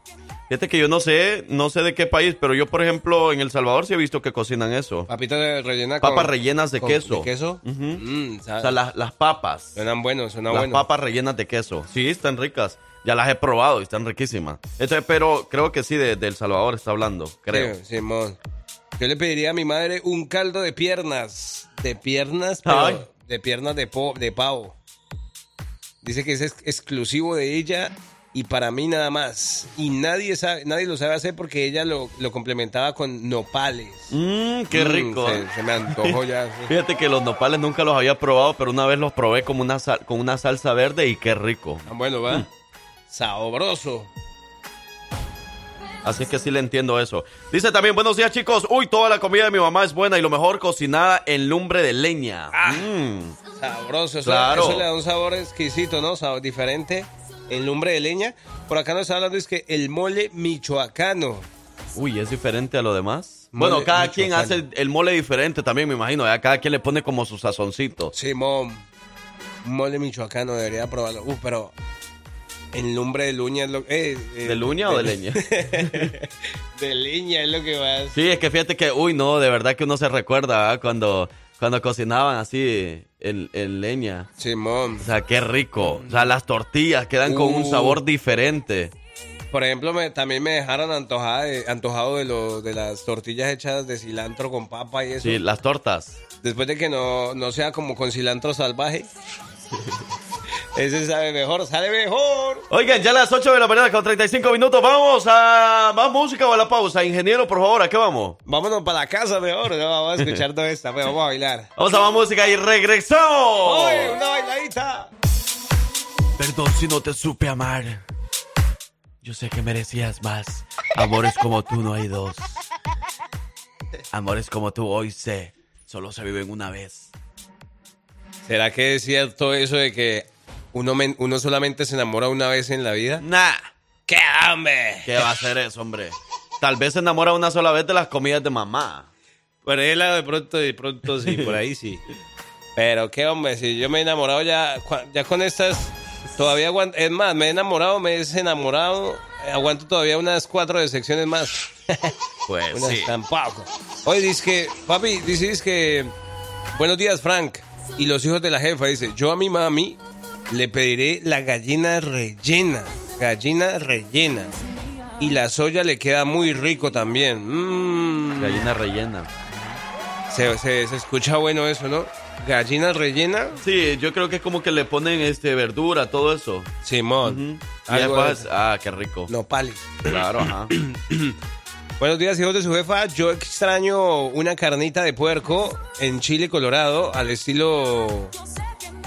Fíjate que yo no sé, no sé de qué país, pero yo, por ejemplo, en El Salvador sí he visto que cocinan eso. Papitas rellenas Papas rellenas de con- queso. ¿De queso? Mm, O sea, las, las papas. Suenan buenos, suenan las buenos. papas rellenas de queso. Sí, están ricas. Ya las he probado y están riquísimas. Entonces, pero creo que sí, de, de El Salvador está hablando, creo. Sí, Simón. Yo le pediría a mi madre un caldo de piernas. De piernas, pero Ay. de piernas de, po- de pavo. Dice que es ex- exclusivo de ella y para mí nada más. Y nadie sabe, nadie lo sabe hacer porque ella lo, lo complementaba con nopales. Mmm, qué Mm, rico. se, se me antojó ya. Fíjate que los nopales nunca los había probado, pero una vez los probé como una sal- con una salsa verde y qué rico. Ah, bueno, va. Sabroso. Así es que sí le entiendo eso. Dice también, buenos días chicos. Uy, toda la comida de mi mamá es buena y lo mejor cocinada en lumbre de leña. Mm. Sabroso. Eso, Claro. eso le da un sabor exquisito, ¿no? Sabor diferente. En lumbre de leña. Por acá nos está hablando es que el mole michoacano. Uy, ¿es diferente a lo demás? Mole bueno, cada quien hace el, el mole diferente también, me imagino. ¿verdad? Cada quien le pone como su sazoncito. Simón. Mole michoacano, debería probarlo. Uh, pero en lumbre de luña es lo eh, eh, ¿De luña o de leña? de leña es lo que vas. Sí, es que fíjate que, uy, no, de verdad que uno se recuerda ¿verdad? cuando, cuando cocinaban así en, en leña. Simón. O sea, qué rico. O sea, las tortillas quedan con un Uh. sabor diferente. Por ejemplo, me- también me dejaron antojada de- antojado de, lo, de las tortillas hechas de cilantro con papa y eso. Sí, las tortas. Después de que no, no sea como con cilantro salvaje. Ese sabe mejor, sale mejor. Oigan, ya las 8 de la mañana con 35 minutos. Vamos a más música o a la pausa. Ingeniero, por favor, ¿a qué vamos? Vámonos para la casa mejor, ¿no? vamos a escuchar toda esta, pues, vamos a bailar. Vamos a más música y regresamos. ¡Oye, una bailadita! Perdón si no te supe amar. Yo sé que merecías más. Amores como tú no hay dos. Amores como tú hoy sé. Solo se viven una vez. ¿Será que es cierto eso de que uno, men- uno solamente se enamora una vez en la vida? Nah. ¡Qué hambre! ¿Qué va a hacer eso, hombre? Tal vez se enamora una sola vez de las comidas de mamá. Por ahí lado de pronto, de pronto sí, por ahí sí. Pero qué hombre, si yo me he enamorado ya, ya con estas, todavía aguanto, es más, me he enamorado, me he desenamorado, aguanto todavía unas cuatro de secciones más. Pues Unas sí. tampoco. Oye, dice que, papi, dices que, buenos días, Frank, y los hijos de la jefa, dice, yo a mi mami le pediré la gallina rellena, gallina rellena. Y la soya le queda muy rico también. Mm. Gallina rellena. Se, se- se escucha bueno eso, ¿no? Gallina rellena. Sí, yo creo que es como que le ponen este verdura, todo eso. Simón. Algo después, de- ah, qué rico. Nopales. Claro, ajá. Buenos días, hijos de su jefa. Yo extraño una carnita de puerco en Chile, Colorado, al estilo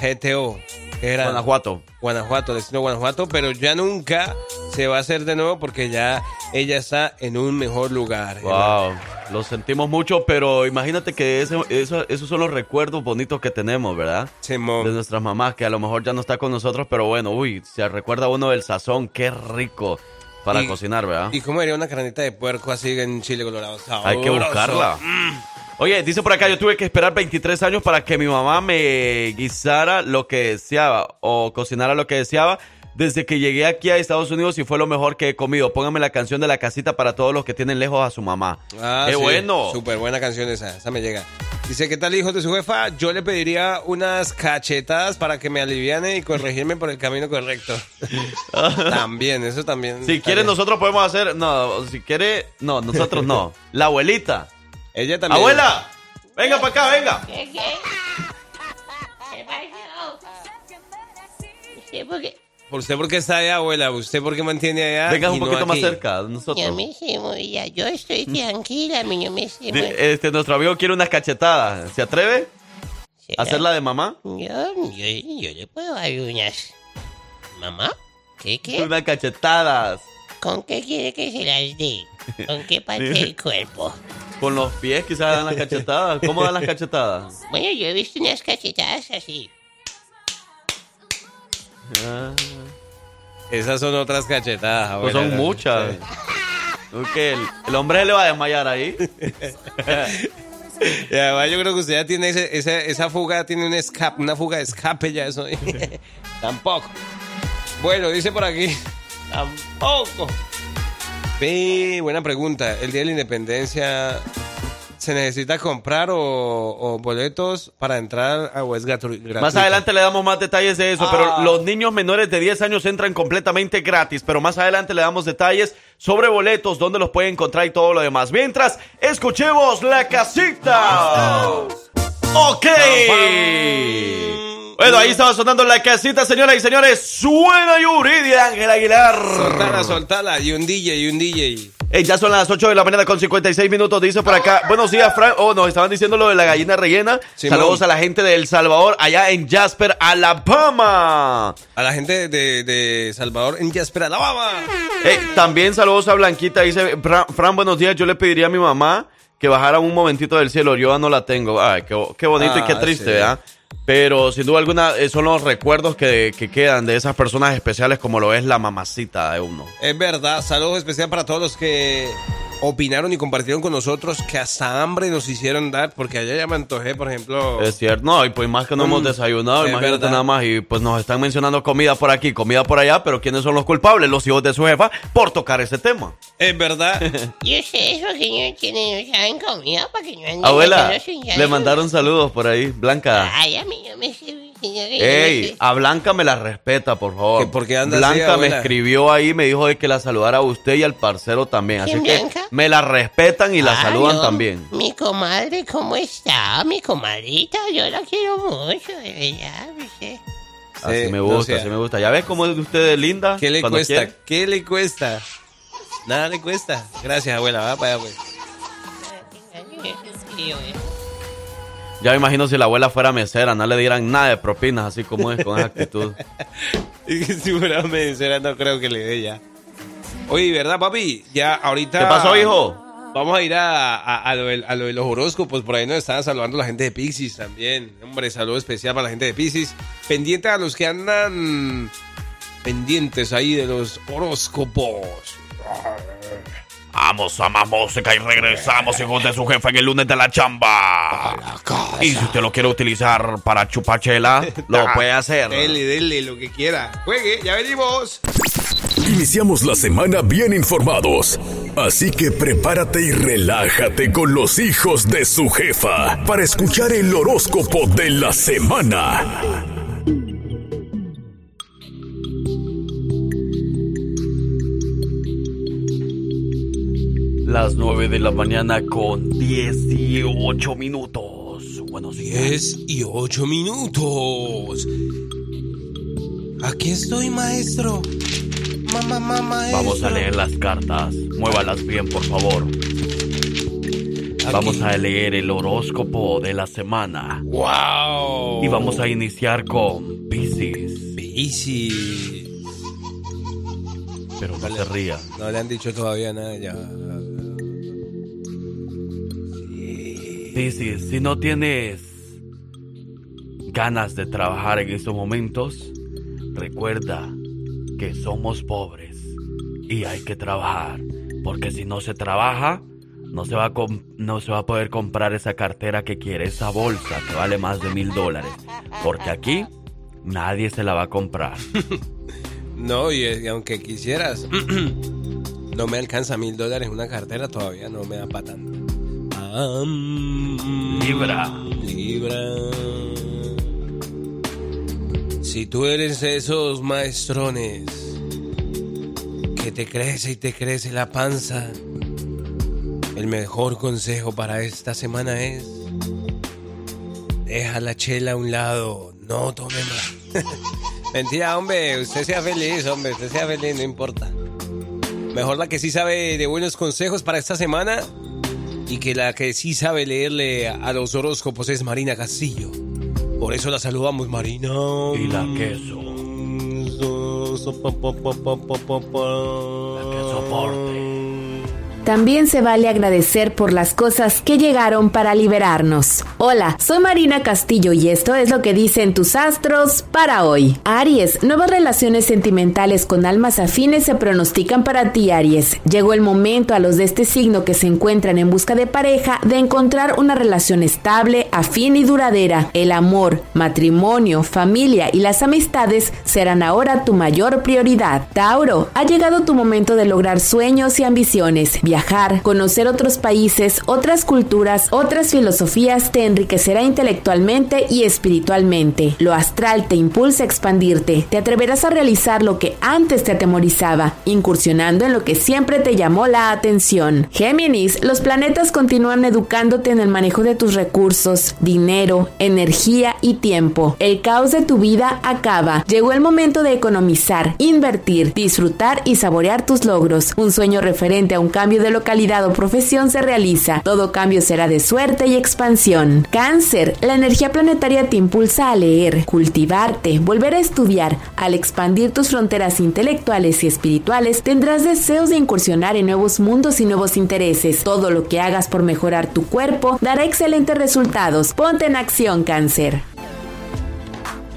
GTO. Era Guanajuato. Guanajuato, destino Guanajuato, pero ya nunca se va a hacer de nuevo porque ya ella está en un mejor lugar. Wow, lo sentimos mucho, pero imagínate que ese- eso- esos son los recuerdos bonitos que tenemos, ¿verdad? Simón. De nuestras mamás, que a lo mejor ya no está con nosotros, pero bueno, uy, se recuerda uno del sazón, qué rico para Y- cocinar, ¿verdad? ¿Y cómo haría una carnita de puerco así en Chile Colorado? Hay que buscarla. Oye, dice por acá, yo tuve que esperar 23 años para que mi mamá me guisara lo que deseaba o cocinara lo que deseaba. Desde que llegué aquí a Estados Unidos y fue lo mejor que he comido. Póngame la canción de la casita para todos los que tienen lejos a su mamá. Ah, ¡Qué sí. bueno! Súper buena canción esa, esa me llega. Dice, ¿qué tal, hijos de su jefa? Yo le pediría unas cachetadas para que me aliviane y corregirme por el camino correcto. también, eso también. Si quiere, nosotros podemos hacer. No, si quiere. No, nosotros no. La abuelita. Ella también. ¡Abuela! Venga para acá, venga. ¿Qué, qué? ¿Qué pasó? ¿Usted por qué? ¿Por usted por qué está allá, abuela? ¿Usted por qué mantiene allá? Venga un no poquito más cerca de nosotros. Yo me sé muy bien. Yo estoy tranquila, mi yo me sé Di- muy Este, nuestro amigo quiere unas cachetadas. ¿Se atreve? ¿Será? ¿Hacerla de mamá? Yo, yo, yo le puedo dar unas. ¿Mamá? ¿Qué, qué? Unas cachetadas. ¿Con qué quiere que se las dé? ¿Con qué parte del cuerpo? Con los pies quizás dan las cachetadas. ¿Cómo dan las cachetadas? Bueno, yo he visto unas cachetadas así. Ah, Esas son otras cachetadas, pues abuela. son muchas. El, el hombre le va a desmayar ahí. Y además yo creo que usted ya tiene ese- esa, esa fuga, tiene un escape, una fuga de escape ya eso. Tampoco. Bueno, dice por aquí. Tampoco. Buena pregunta. El Día de la Independencia, ¿se necesita comprar o, o boletos para entrar a- es gratu- gratuito? Más adelante le damos más detalles de eso, Ah. pero los niños menores de 10 años entran completamente gratis, pero más adelante le damos detalles sobre boletos, dónde los pueden encontrar y todo lo demás. Mientras, escuchemos la casita. Ok. Bueno, ahí estaba sonando la casita, señoras y señores. Suena Yuri de Ángel Aguilar. Soltala, soltala. Y un DJ, y un DJ. Ey, ya son las 8 de la mañana con 56 minutos, dice por acá. Buenos días, Frank. Oh, nos estaban diciendo lo de la gallina rellena. Saludos a la gente de El Salvador, allá en Jasper, Alabama. A la gente de, de Salvador en Jasper, Alabama. Ey, también saludos a Blanquita. Dice, Fran, Fran, buenos días. Yo le pediría a mi mamá que bajara un momentito del cielo. Yo ya no la tengo. Ay, qué, qué bonito y qué Ah, triste, sí. ¿verdad? Pero sin duda alguna eh, son los recuerdos que, que quedan de esas personas especiales como lo es la mamacita de uno. Es verdad, saludos especial para todos los que opinaron y compartieron con nosotros que hasta hambre nos hicieron dar, porque ayer ya me antojé, por ejemplo. Es cierto, no, y pues más que no hemos Mm, desayunado, es imagínate verdad. nada más, y pues nos están mencionando comida por aquí, comida por allá, pero ¿quiénes son los culpables? Los hijos de su jefa por tocar ese tema. Es verdad. Y ustedes, porque no tienen, no saben comida, para que no anden Abuela, le mandaron saludos por ahí, Blanca. Ay, a mí no me sirve, Ey, a Blanca me la respeta, por favor. ¿Que por qué anda así, Blanca me abuela? escribió ahí, me dijo de que la saludara a usted y al parcero también. Así ¿Quién, que Blanca? me la respetan y la Ay, saludan no, también. Mi comadre, ¿cómo está? Mi comadrita, yo la quiero mucho, de verdad. Así Sí, me no gusta, sea- así me gusta. ¿Ya ves cómo es usted de linda? ¿Qué le cuesta? quiere? ¿Qué le cuesta? Nada le cuesta. Gracias, abuela. Va para allá, pues. Ya me imagino si la abuela fuera mesera, no le dieran nada de propinas, así como es con esa actitud. Si fuera mesera, no creo que le dé ya. Oye, ¿verdad, papi? Ya ahorita. ¿Qué pasó, hijo? Vamos a ir a, a- a lo, del- a lo de los horóscopos. Por ahí nos estaban saludando la gente de Pisces también. Hombre, saludo especial para la gente de Pisces. Pendiente a los que andan pendientes ahí de los horóscopos. Vamos a más música y regresamos, hijos de su jefe, en el lunes de la chamba. Y si usted lo quiere utilizar para chupachela, lo puede hacer. Dele, dele, lo que quiera. Juegue, ya venimos. Iniciamos la semana bien informados. Así que prepárate y relájate con los hijos de su jefa para escuchar el horóscopo de la semana. Las 9 de la mañana con 18 minutos. Buenos días. 10 y 8 minutos. Aquí estoy, maestro. Mamá, mamá. Vamos a leer las cartas. Muévalas bien, por favor. Vamos a leer el horóscopo de la semana. ¡Wow! Y vamos a iniciar con Pisces. Piscis. Pero no se ría. No le han dicho todavía nada ya. Si no tienes ganas de trabajar en estos momentos, recuerda que somos pobres y hay que trabajar. Porque si no se trabaja, no se va a, no se va a poder comprar esa cartera que quiere, esa bolsa que vale más de mil dólares. Porque aquí nadie se la va a comprar. No, y, y aunque quisieras, no me alcanza mil dólares una cartera, todavía no me da para tanto. Libra. Libra. Si tú eres de esos maestrones que te crece y te crece la panza, el mejor consejo para esta semana es deja la chela a un lado, no tome más. Mentira, hombre, usted sea feliz, hombre, usted sea feliz, no importa. Mejor la que sí sabe de buenos consejos para esta semana y que la que sí sabe leerle a los horóscopos es Marina Castillo. Por eso la saludamos, Marina. Y la queso. La que soporte. También se vale agradecer por las cosas que llegaron para liberarnos. Hola, soy Marina Castillo y esto es lo que dicen tus astros para hoy. Aries, nuevas relaciones sentimentales con almas afines se pronostican para ti, Aries. Llegó el momento a los de este signo que se encuentran en busca de pareja de encontrar una relación estable, afín y duradera. El amor, matrimonio, familia y las amistades serán ahora tu mayor prioridad. Tauro, ha llegado tu momento de lograr sueños y ambiciones. Viajar, conocer otros países, otras culturas, otras filosofías te enriquecerá intelectualmente y espiritualmente. Lo astral te impulsa a expandirte. Te atreverás a realizar lo que antes te atemorizaba, incursionando en lo que siempre te llamó la atención. Géminis, los planetas continúan educándote en el manejo de tus recursos, dinero, energía y tiempo. El caos de tu vida acaba. Llegó el momento de economizar, invertir, disfrutar y saborear tus logros. Un sueño referente a un cambio de localidad o profesión se realiza. Todo cambio será de suerte y expansión. Cáncer, la energía planetaria te impulsa a leer, cultivarte, volver a estudiar. Al expandir tus fronteras intelectuales y espirituales, tendrás deseos de incursionar en nuevos mundos y nuevos intereses. Todo lo que hagas por mejorar tu cuerpo dará excelentes resultados. Ponte en acción, cáncer.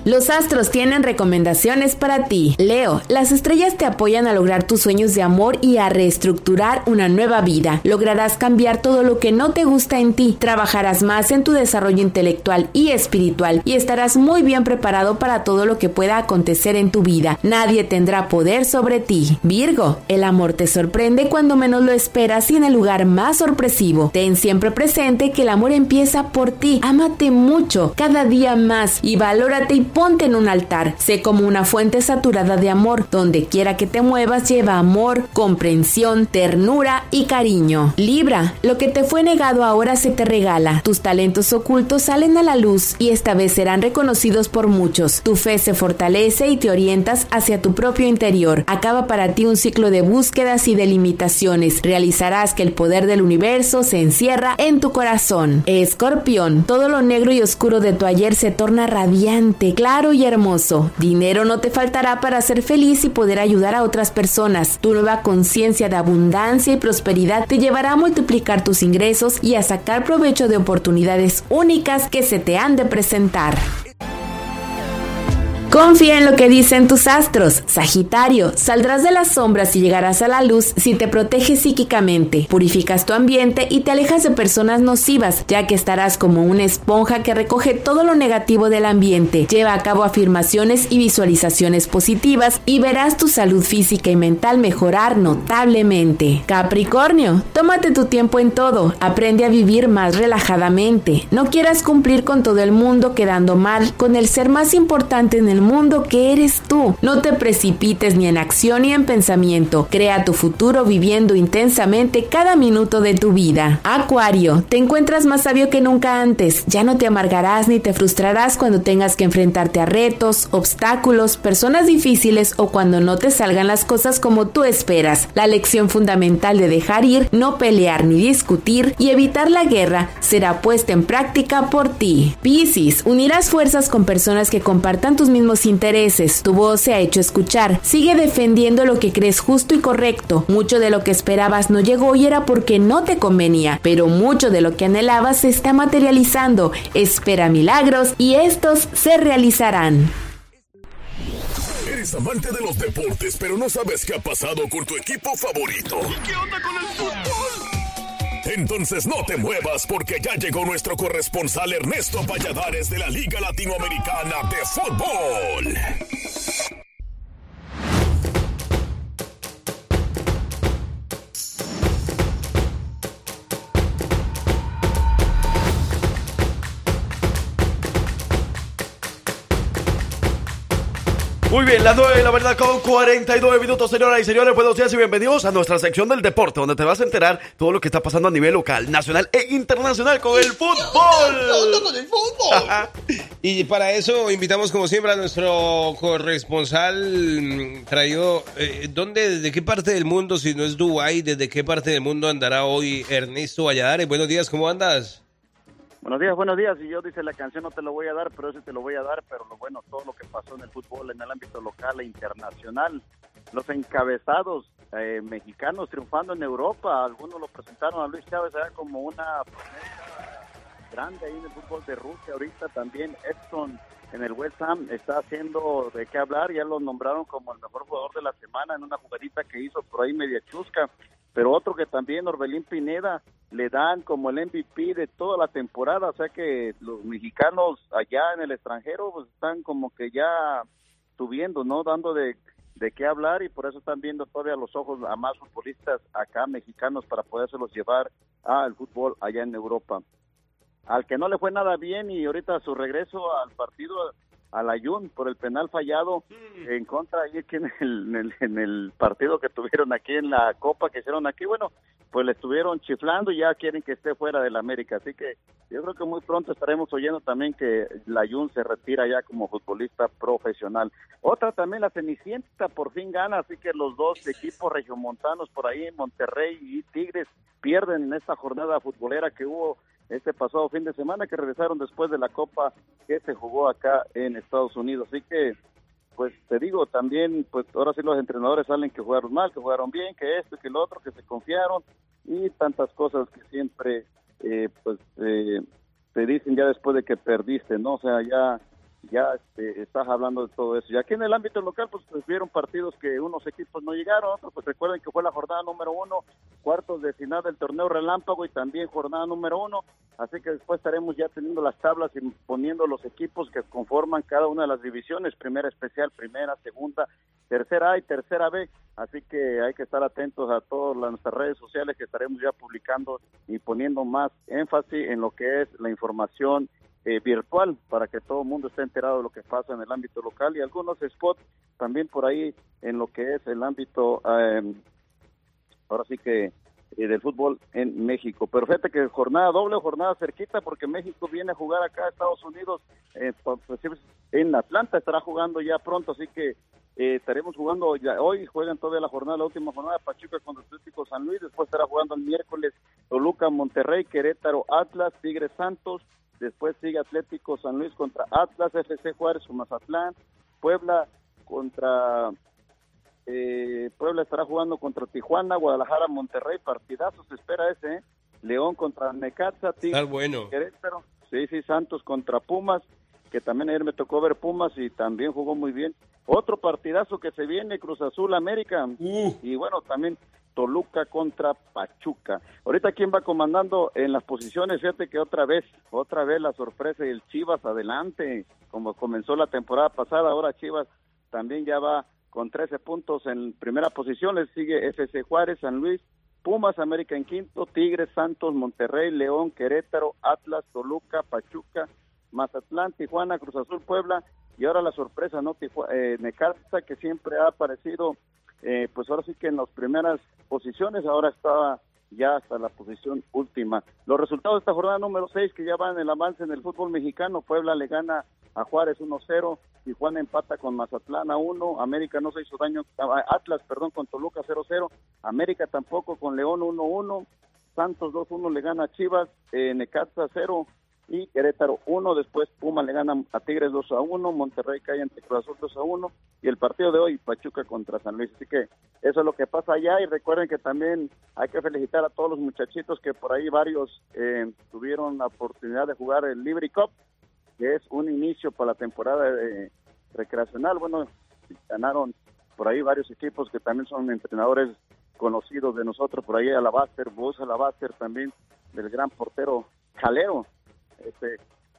Los astros tienen recomendaciones para ti. Leo, las estrellas te apoyan a lograr tus sueños de amor y a reestructurar una nueva vida. Lograrás cambiar todo lo que no te gusta en ti. Trabajarás más en tu desarrollo intelectual y espiritual y estarás muy bien preparado para todo lo que pueda acontecer en tu vida. Nadie tendrá poder sobre ti. Virgo, el amor te sorprende cuando menos lo esperas y en el lugar más sorpresivo. Ten siempre presente que el amor empieza por ti. Ámate mucho, cada día más y valórate y ponte en un altar. Sé como una fuente saturada de amor. Donde quiera que te muevas lleva amor, comprensión, ternura y cariño. Libra, lo que te fue negado ahora se te regala. Tus talentos ocultos salen a la luz y esta vez serán reconocidos por muchos. Tu fe se fortalece y te orientas hacia tu propio interior. Acaba para ti un ciclo de búsquedas y de limitaciones. Realizarás que el poder del universo se encierra en tu corazón. Escorpión, todo lo negro y oscuro de tu ayer se torna radiante, claro y hermoso. Dinero no te faltará para ser feliz y poder ayudar a otras personas. Tu nueva conciencia de abundancia y prosperidad te llevará a multiplicar tus ingresos y a sacar provecho de oportunidades únicas que se te han de presentar. Confía en lo que dicen tus astros. Sagitario, saldrás de las sombras y llegarás a la luz si te proteges psíquicamente, purificas tu ambiente y te alejas de personas nocivas, ya que estarás como una esponja que recoge todo lo negativo del ambiente. Lleva a cabo afirmaciones y visualizaciones positivas y verás tu salud física y mental mejorar notablemente. Capricornio, tómate tu tiempo en todo, aprende a vivir más relajadamente. No quieras cumplir con todo el mundo quedando mal con el ser más importante en el mundo que eres tú. No te precipites ni en acción ni en pensamiento. Crea tu futuro viviendo intensamente cada minuto de tu vida. Acuario, te encuentras más sabio que nunca antes. Ya no te amargarás ni te frustrarás cuando tengas que enfrentarte a retos, obstáculos, personas difíciles o cuando no te salgan las cosas como tú esperas. La lección fundamental de dejar ir, no pelear ni discutir y evitar la guerra será puesta en práctica por ti. Piscis, unirás fuerzas con personas que compartan tus mismos mismos intereses. Tu voz se ha hecho escuchar. Sigue defendiendo lo que crees justo y correcto. Mucho de lo que esperabas no llegó y era porque no te convenía, pero mucho de lo que anhelabas se está materializando. Espera milagros y estos se realizarán. Eres amante de los deportes, pero no sabes qué ha pasado con tu equipo favorito. ¿Qué onda con el fútbol? Entonces no te muevas porque ya llegó nuestro corresponsal Ernesto Valladares de la Liga Latinoamericana de Fútbol. Muy bien, las 9 la verdad con 49 minutos, señoras y señores. Buenos días y bienvenidos a nuestra sección del deporte, donde te vas a enterar todo lo que está pasando a nivel local, nacional e internacional con el fútbol. con el fútbol? y para eso invitamos como siempre a nuestro corresponsal mm, traído. Eh, ¿Dónde, desde qué parte del mundo, si no es Dubái, desde qué parte del mundo andará hoy Ernesto Valladares? Buenos días, ¿cómo andas? Buenos días, buenos días. Y yo dice la canción no te lo voy a dar, pero ese te lo voy a dar. Pero lo bueno, todo lo que pasó en el fútbol, en el ámbito local e internacional. Los encabezados eh, mexicanos triunfando en Europa. Algunos lo presentaron a Luis Chávez allá como una promesa grande ahí en el fútbol de Rusia. Ahorita también Edson en el West Ham está haciendo de qué hablar. Ya lo nombraron como el mejor jugador de la semana en una jugadita que hizo por ahí media chusca. Pero otro que también, Orbelín Pineda, le dan como el MVP de toda la temporada. O sea que los mexicanos allá en el extranjero pues están como que ya subiendo, ¿no? Dando de, de qué hablar y por eso están viendo todavía los ojos a más futbolistas acá mexicanos para podérselos llevar al fútbol allá en Europa. Al que no le fue nada bien y ahorita su regreso al partido al Ayun por el penal fallado en contra ahí aquí en el, en el, en el partido que tuvieron aquí en la Copa que hicieron aquí, bueno, pues le estuvieron chiflando y ya quieren que esté fuera del América, así que yo creo que muy pronto estaremos oyendo también que la Ayun se retira ya como futbolista profesional. Otra también la Cenicienta por fin gana, así que los dos equipos regiomontanos por ahí, Monterrey y Tigres, pierden en esta jornada futbolera que hubo este pasado fin de semana que regresaron después de la Copa que se jugó acá en Estados Unidos. Así que, pues te digo, también, pues ahora sí los entrenadores salen que jugaron mal, que jugaron bien, que esto, que lo otro, que se confiaron y tantas cosas que siempre, eh, pues, eh, te dicen ya después de que perdiste, ¿no? O sea, ya ya este, estás hablando de todo eso. Y aquí en el ámbito local, pues, pues vieron partidos que unos equipos no llegaron, otros, pues recuerden que fue la jornada número uno, cuartos de final del torneo relámpago y también jornada número uno. Así que después estaremos ya teniendo las tablas y poniendo los equipos que conforman cada una de las divisiones, primera especial, primera, segunda, tercera A y tercera B. Así que hay que estar atentos a todas nuestras redes sociales que estaremos ya publicando y poniendo más énfasis en lo que es la información eh, virtual para que todo el mundo esté enterado de lo que pasa en el ámbito local y algunos spots también por ahí en lo que es el ámbito, eh, ahora sí que eh, del fútbol en México. Pero fíjate que jornada doble, jornada cerquita, porque México viene a jugar acá a Estados Unidos, eh, pa- pues, en Atlanta estará jugando ya pronto, así que eh, estaremos jugando ya hoy, juegan todavía la jornada, la última jornada, Pachuca contra Atlético San Luis, después estará jugando el miércoles Toluca, Monterrey, Querétaro, Atlas, Tigres Santos, después sigue Atlético San Luis contra Atlas, FC Juárez con Mazatlán, Puebla contra eh, Puebla estará jugando contra Tijuana, Guadalajara, Monterrey, partidazo se espera ese, ¿eh? León contra Necaxa, Tigres, bueno. Querétaro, sí, sí, Santos contra Pumas, que también ayer me tocó ver Pumas y también jugó muy bien. Otro partidazo que se viene, Cruz Azul América, y bueno, también Toluca contra Pachuca. Ahorita, ¿quién va comandando en las posiciones? Fíjate que otra vez, otra vez la sorpresa y el Chivas adelante, como comenzó la temporada pasada, ahora Chivas también ya va con 13 puntos en primera posición, le sigue FC Juárez, San Luis, Pumas, América en quinto, Tigres, Santos, Monterrey, León, Querétaro, Atlas, Toluca, Pachuca, Mazatlán, Tijuana, Cruz Azul, Puebla, y ahora la sorpresa, ¿no? Tiju- eh, Necaxa, que siempre ha aparecido, eh, pues ahora sí que en las primeras posiciones, ahora está ya hasta la posición última. Los resultados de esta jornada número 6, que ya van en el avance en el fútbol mexicano, Puebla le gana a Juárez 1-0, Tijuana empata con Mazatlán a 1, América no se hizo daño, Atlas, perdón, con Toluca 0-0, América tampoco con León 1-1, Santos 2-1 le gana a Chivas, eh, Necaxa 0, y Querétaro 1, después Puma le gana a Tigres 2 a 1, Monterrey cae ante Cruz Azul 2 a 1 y el partido de hoy Pachuca contra San Luis. Así que eso es lo que pasa allá y recuerden que también hay que felicitar a todos los muchachitos que por ahí varios eh, tuvieron la oportunidad de jugar el Libre Cup, que es un inicio para la temporada eh, recreacional. Bueno, ganaron por ahí varios equipos que también son entrenadores conocidos de nosotros, por ahí Alabaster, Bus Alabaster también, del gran portero Calero. Este,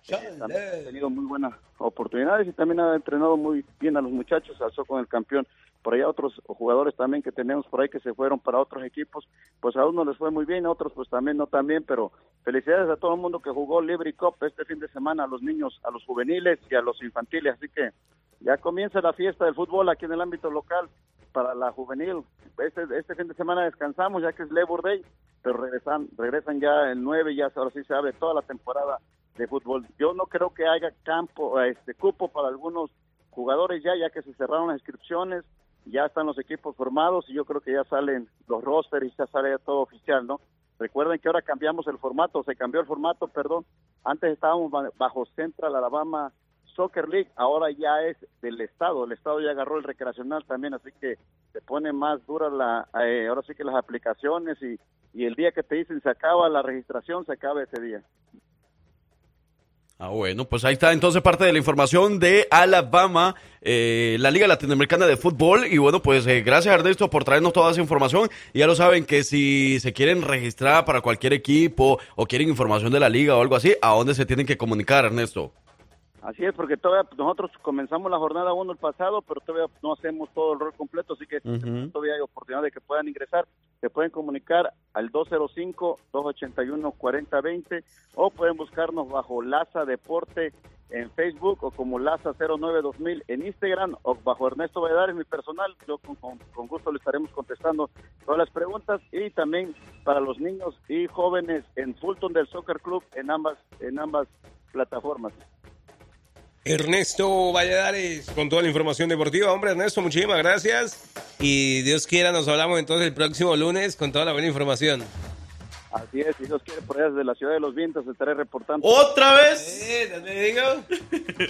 eh, también ha tenido muy buenas oportunidades y también ha entrenado muy bien a los muchachos, alzó con el campeón. Por ahí otros jugadores también que tenemos por ahí que se fueron para otros equipos, pues a unos les fue muy bien, a otros pues también no tan bien, pero felicidades a todo el mundo que jugó Libre Cup este fin de semana, a los niños, a los juveniles y a los infantiles, así que ya comienza la fiesta del fútbol aquí en el ámbito local para la juvenil. Este, este fin de semana descansamos ya que es Labor Day, pero regresan, regresan ya el 9 y ya ahora sí se abre toda la temporada de fútbol. Yo no creo que haya campo, este cupo para algunos jugadores ya, ya que se cerraron las inscripciones, ya están los equipos formados y yo creo que ya salen los rosters y ya sale todo oficial, ¿no? Recuerden que ahora cambiamos el formato, se cambió el formato, perdón. Antes estábamos ba- bajo Central Alabama Soccer League, ahora ya es del Estado. El Estado ya agarró el recreacional también, así que se pone más dura la, eh, ahora sí que las aplicaciones y, y el día que te dicen se acaba la registración, se acaba ese día. Ah, bueno, pues ahí está entonces parte de la información de Alabama, eh, la Liga Latinoamericana de Fútbol. Y bueno, pues eh, gracias Ernesto por traernos toda esa información. Y ya lo saben que si se quieren registrar para cualquier equipo o quieren información de la liga o algo así, ¿a dónde se tienen que comunicar, Ernesto? Así es, porque todavía nosotros comenzamos la jornada 1 el pasado, pero todavía no hacemos todo el rol completo, así que Ujú. todavía hay oportunidad de que puedan ingresar. Se pueden comunicar al 205-281-4020 o pueden buscarnos bajo Laza Deporte en Facebook o como Laza 092000 en Instagram o bajo Ernesto Valladares, mi personal. Yo con, con- con gusto le estaremos contestando todas las preguntas y también para los niños y jóvenes en Fulton del Soccer Club en ambas, en ambas plataformas. Ernesto Valladares con toda la información deportiva. Hombre, Ernesto, muchísimas gracias. Y Dios quiera, nos hablamos entonces el próximo lunes con toda la buena información. Así es, si Dios quiere, por allá desde la Ciudad de los Vientos estaré reportando. ¿Otra vez? Eh, ¿no te digo?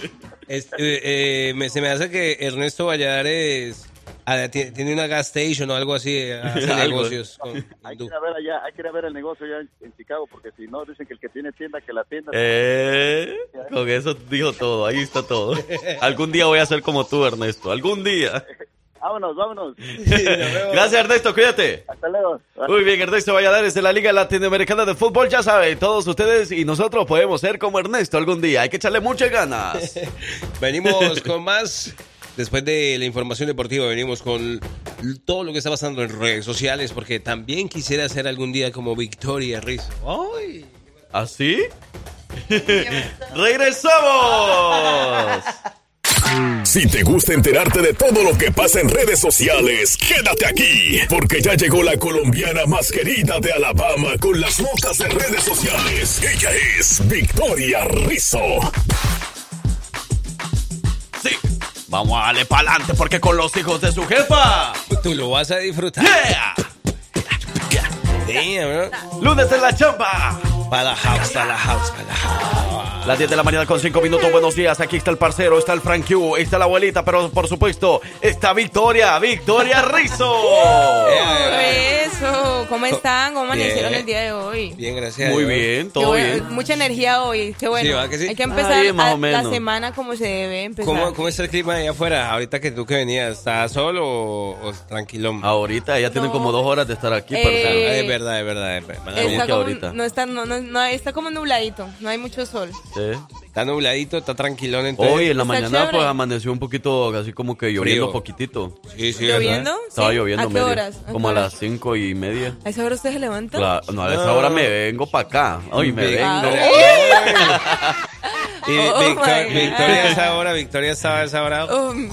Es- eh, eh, me- se me hace que Ernesto Valladares ah, ti- tiene una gas station o algo así, eh, hace Algo. negocios. con- Hay que ir a ver allá, hay que ir a ver el negocio allá en, en Chicago, porque si no, dicen que el que tiene tienda, que la tienda. Eh, con eso dijo todo, ahí está todo. Algún día voy a ser como tú, Ernesto. Algún día. Vámonos, vámonos. Gracias, Ernesto, cuídate. Hasta luego. Muy bien, Ernesto Valladares de la Liga Latinoamericana de Fútbol, ya saben, todos ustedes y nosotros podemos ser como Ernesto algún día. Hay que echarle muchas ganas. Venimos con más. Después de la información deportiva, venimos con todo lo que está pasando en redes sociales, porque también quisiera ser algún día como Victoria Rizzo. ¡Ay! ¿Así? ¡Regresamos! Si te gusta enterarte de todo lo que pasa en redes sociales, quédate aquí, porque ya llegó la colombiana más querida de Alabama con las notas de redes sociales. Ella es Victoria Rizzo. Vamos a darle para adelante porque con los hijos de su jefa. Tú lo vas a disfrutar. Yeah. Damn, bro. Lunes en la chamba. Para la house, para la house, para la house. Las 10 de la mañana con 5 minutos. Buenos días. Aquí está el parcero, está el Frank Q, está la abuelita, pero por supuesto está Victoria, Victoria Rizzo. Eso, ¿cómo están? ¿Cómo amanecieron Bien. el día de hoy? Bien, gracias. Muy bien, todo bueno, bien. Mucha energía hoy, qué bueno. Sí, ¿va que sí? Hay que empezar Ahí, más a- o menos. la semana como se debe empezar. ¿Cómo, ¿Cómo está el clima allá afuera? Ahorita que tú que venías, ¿estás solo o, o tranquilón? Ahorita ya tienen como dos horas de estar aquí, Eh. Ah, es verdad, es verdad. Es verdad. ¿Cómo Está que ahorita? no está, no, no, no, está como nubladito, no hay mucho sol. Sí. Está nubladito, está tranquilón entonces. Hoy en la Está mañana chévere. pues amaneció un poquito así como que lloviendo Frío. poquitito. Sí, sí, ¿Lloviendo? Estaba lloviendo ¿A qué horas? ¿A Como a las cinco y media. ¿A esa hora usted se levanta? No, a esa hora me vengo para acá. Ay, me Victoria. vengo. Y Oh, Victor- my Victoria a esa hora, Victoria estaba a esa hora. Um,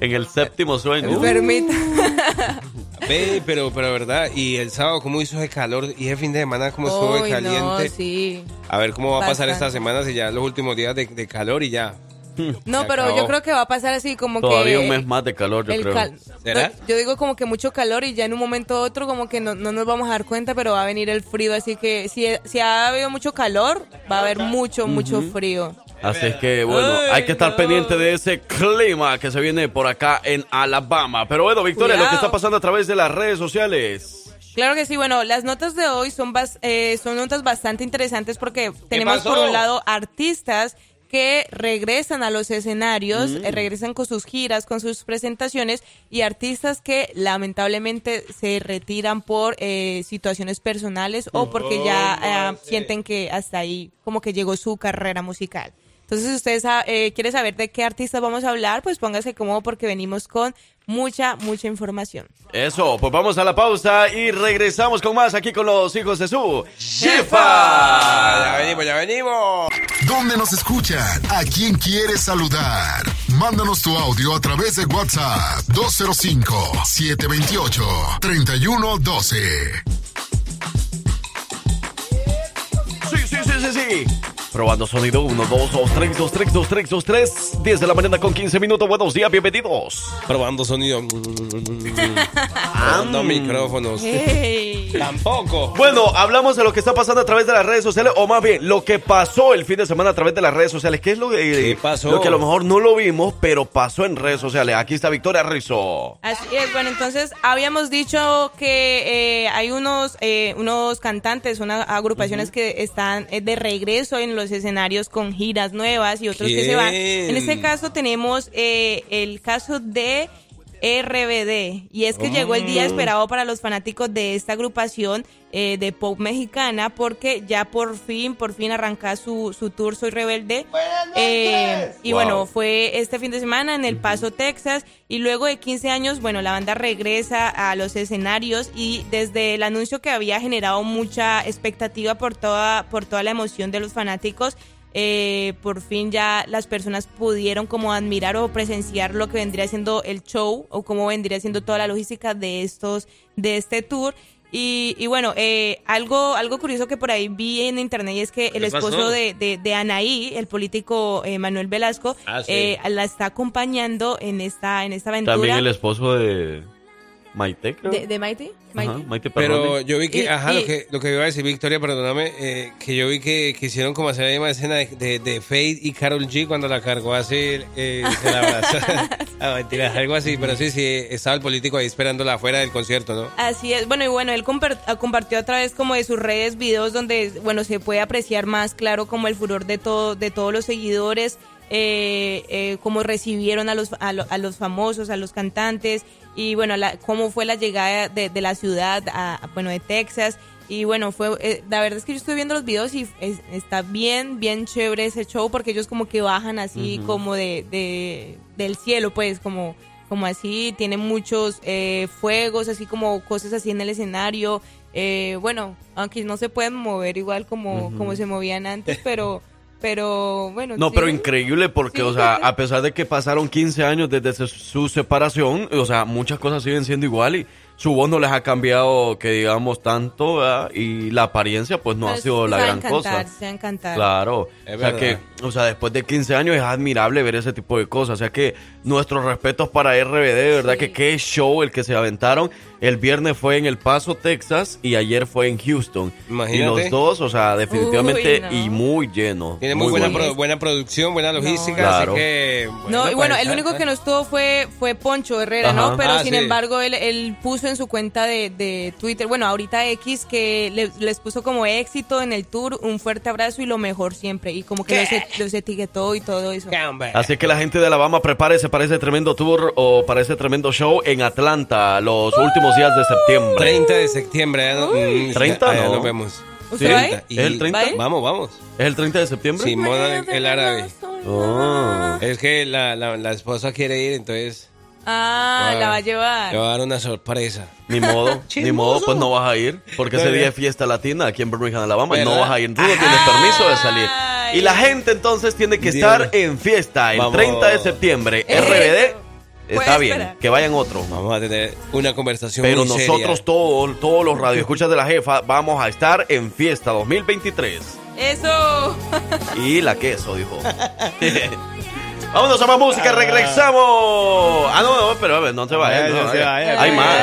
En el séptimo sueño. enfermita. Ve, pero, pero verdad, y el sábado cómo hizo ese calor y el fin de semana cómo estuvo de Uy, caliente. no, sí. A ver cómo va a pasar Bastante. esta semana si ya los últimos días de, de calor y ya. No, pero acabó. yo creo que va a pasar así como Todavía que... un mes más de calor, yo el creo. cal- no, yo digo como que mucho calor y ya en un momento u otro como que no, no nos vamos a dar cuenta, pero va a venir el frío, así que si, si ha habido mucho calor, va a haber mucho, mucho frío. Así es que, bueno, hay que estar pendiente de ese clima que se viene por acá en Alabama. Pero bueno, Victoria, lo que está pasando a través de las redes sociales. Claro que sí, bueno, las notas de hoy son, bas- eh, son notas bastante interesantes porque tenemos por un lado artistas que regresan a los escenarios, Mm. eh, regresan con sus giras, con sus presentaciones y artistas que lamentablemente se retiran por eh, situaciones personales o porque ya eh, sienten que hasta ahí como que llegó su carrera musical. Entonces, si usted eh, quiere saber de qué artistas vamos a hablar, pues póngase cómodo porque venimos con mucha, mucha información. Eso, pues vamos a la pausa y regresamos con más aquí con los hijos de su jefa. Ya venimos, ya venimos. ¿Dónde nos escuchan? ¿A quién quieres saludar? Mándanos tu audio a través de WhatsApp 205-728-3112. Sí, sí, sí, sí, sí. Probando sonido 1, 2, 2, 3, 2, 3, 2, 3, 2, 3. 10 de la mañana con 15 minutos. Buenos días, bienvenidos. Probando sonido. Probando micrófonos. Tampoco. Bueno, hablamos de lo que está pasando a través de las redes sociales, o más bien, lo que pasó el fin de semana a través de las redes sociales. ¿Qué es lo que, pasó? lo que a lo mejor no lo vimos, pero pasó en redes sociales? Aquí está Victoria Rizzo. Así es, bueno, entonces habíamos dicho que eh, hay unos, eh, unos cantantes, unas agrupaciones que están eh, de regreso en los escenarios con giras nuevas y otros que se van. En este caso tenemos eh, el caso de RBD y es que llegó el día Oh. esperado para los fanáticos de esta agrupación eh, de pop mexicana porque ya por fin, por fin arranca su, su tour Soy Rebelde. Eh, y Wow. bueno, fue este fin de semana en El Paso, Texas, y luego de 15 años, bueno, la banda regresa a los escenarios y desde el anuncio que había generado mucha expectativa por toda, por toda la emoción de los fanáticos, eh, por fin ya las personas pudieron como admirar o presenciar lo que vendría siendo el show o cómo vendría siendo toda la logística de estos, de este tour. Y, y bueno, eh, algo, algo curioso que por ahí vi en internet y es que el esposo de, de, de Anaí, el político eh, Manuel Velasco, Ah, sí. eh, la está acompañando en esta, en esta aventura. También el esposo de Maite, creo. de, de Maite. Maite. Ajá, Maite Pero yo vi que, Y- ajá, y- lo que, lo que iba a decir Victoria, perdóname, eh, que yo vi que quisieron como hacer la misma escena de, de, de Fate y Carol G cuando la cargó así, eh, se la abrazó. ah, mentira, algo así, pero sí, sí, estaba el político ahí esperándola afuera del concierto, ¿no? Así es, bueno, y bueno, él ah, compartió a través como de sus redes videos donde, bueno, se puede apreciar más claro como el furor de, todo, de todos los seguidores, eh, eh, cómo recibieron a los, a, lo- a los famosos, a los cantantes, y bueno, la- cómo fue la llegada de, de la ciudad, a, a, bueno, de Texas. Y bueno, fue eh, la verdad es que yo estuve viendo los videos y es- está bien, bien chévere ese show porque ellos como que bajan así como de, de- del cielo, pues como como así, tiene muchos eh, fuegos, así como cosas así en el escenario. Eh, bueno, aunque no se pueden mover igual como, como se movían antes, pero, pero bueno. No, sí. pero increíble porque, o sea, a pesar de que pasaron 15 años desde su- separación, o sea, muchas cosas siguen siendo igual y su voz no les ha cambiado, que digamos, tanto, ¿verdad? y la apariencia, pues no Pero ha sido sí la gran cosa. saben cantar. Claro, Es o sea verdad. que, o sea, después de 15 años es admirable ver ese tipo de cosas, o sea que nuestros respetos para RBD, de verdad que qué show el que se aventaron. El viernes fue en El Paso, Texas, y ayer fue en Houston. Imagínate. Y los dos, o sea, definitivamente Uy, no. y muy lleno. Tiene muy, buena, bueno. pro- buena producción, buena logística, Claro. así que... No, y bueno, el único ah, que no estuvo fue, fue Poncho Herrera, Ajá. ¿no? Pero Ah, sin sí. embargo, él, él puso en su cuenta de, de Twitter, bueno, ahorita X, que le- les puso como éxito en el tour, un fuerte abrazo y lo mejor siempre. Y como que et- los etiquetó y todo eso. Así que la gente de Alabama prepárese para ese tremendo tour o para ese tremendo show en Atlanta los últimos días de septiembre. 30 de septiembre. mm, 30 allá no. nos vemos. ¿Usted va ¿Es el 30? ¿Va? Vamos, vamos. ¿Es el 30 de septiembre? Simón, el árabe. Oh. Es que la, la, la esposa quiere ir, entonces Ah, la va a llevar. le va a dar una sorpresa. Ni modo, ni modo, pues no vas a ir. Porque ese día es fiesta latina aquí en Birmingham, Alabama, y no ¿Verdad? vas a ir. Tú no tienes permiso de salir. Y la gente entonces tiene que Dios. estar en fiesta el Vamos. 30 de septiembre. Eh, RBD, está bien, esperar. que vayan otros. Vamos a tener una conversación Pero muy seria. nosotros todos, todos los radioescuchas de la jefa, vamos a estar en fiesta 2023. Eso. Y la queso, dijo. Vámonos a más música, regresamos. Ah, no, no, pero a ver, no se vaya. Ay, no, no se vaya. Hay más.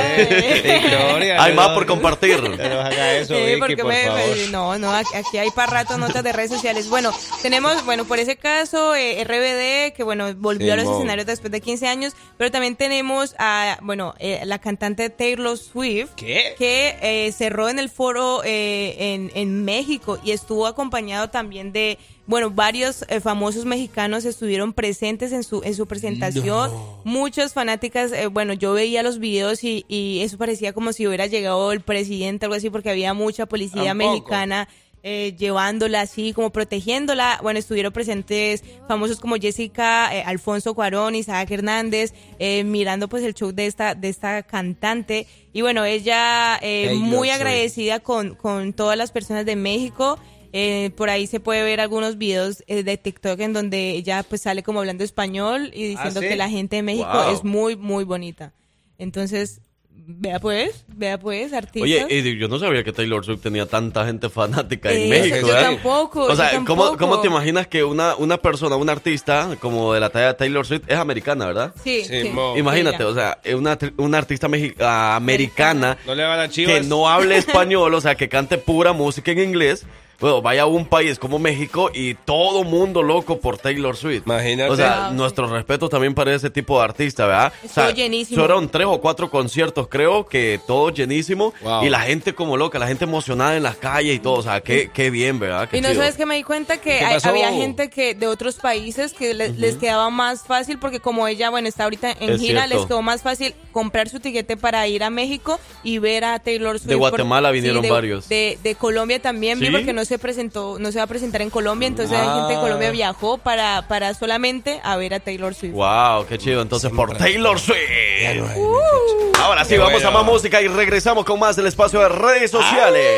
Victoria, Hay más por compartir. No haga eso, Sí, porque por me- favor. no, no, aquí hay para rato notas de redes sociales. Bueno, tenemos, bueno, por ese caso, eh, RBD, que bueno, volvió a los escenarios después de 15 años, pero también tenemos a, bueno, eh, la cantante Taylor Swift, ¿Qué? que eh, cerró en el foro eh, en, en México y estuvo acompañado también de, bueno, varios eh, famosos mexicanos estuvieron presentes en su, en su presentación. Muchas fanáticas, eh, bueno, yo veía los videos y, y eso parecía como si hubiera llegado el presidente, algo así, porque había mucha policía Tampoco. mexicana. eh, llevándola así, como protegiéndola. Bueno, estuvieron presentes famosos como Jessica, eh, Alfonso Cuarón, Isaac Hernández, eh, mirando pues el show de esta, de esta cantante. Y bueno, ella eh, muy agradecida con, con todas las personas de México. Eh, por ahí se puede ver algunos videos eh, de TikTok en donde ella pues sale como hablando español y diciendo ¿sí? que la gente de México Wow. es muy, muy bonita. Entonces, vea pues, vea pues, artistas. Oye, y yo no sabía que Taylor Swift tenía tanta gente fanática en Eh, México. yo tampoco, O sea, ¿cómo, tampoco. ¿cómo te imaginas que una, una persona, un artista como de la talla de Taylor Swift es americana, verdad? Sí, sí. Simón. Imagínate, Ella. o sea, una, una artista mexi- ah, americana No le van a que no hable español, o sea, que cante pura música en inglés. Bueno, vaya a un país como México y todo mundo loco por Taylor Swift. Imagínate. O sea, Wow, nuestro respeto también para ese tipo de artista, ¿verdad? Estuvo o sea, llenísimo. Fueron tres o cuatro conciertos, creo que todo llenísimo. Wow. Y la gente como loca, la gente emocionada en las calles y todo. O sea, qué, qué bien, ¿verdad? Qué Y no chido. sabes que me di cuenta que ¿Qué hay- había gente que de otros países que le- les quedaba más fácil porque como ella, bueno, está ahorita en Es gira, cierto. les quedó más fácil comprar su tiquete para ir a México y ver a Taylor Swift. De Guatemala Por- vinieron de- varios. De, de Colombia también vi ¿Sí? porque no se presentó, no se va a presentar en Colombia, entonces hay gente de Ah. Colombia viajó para, para solamente a ver a Taylor Swift. Wow, qué chido. Entonces, por. Taylor Swift. Ahora sí, Qué vamos bueno. a más música y regresamos con más del espacio de redes sociales.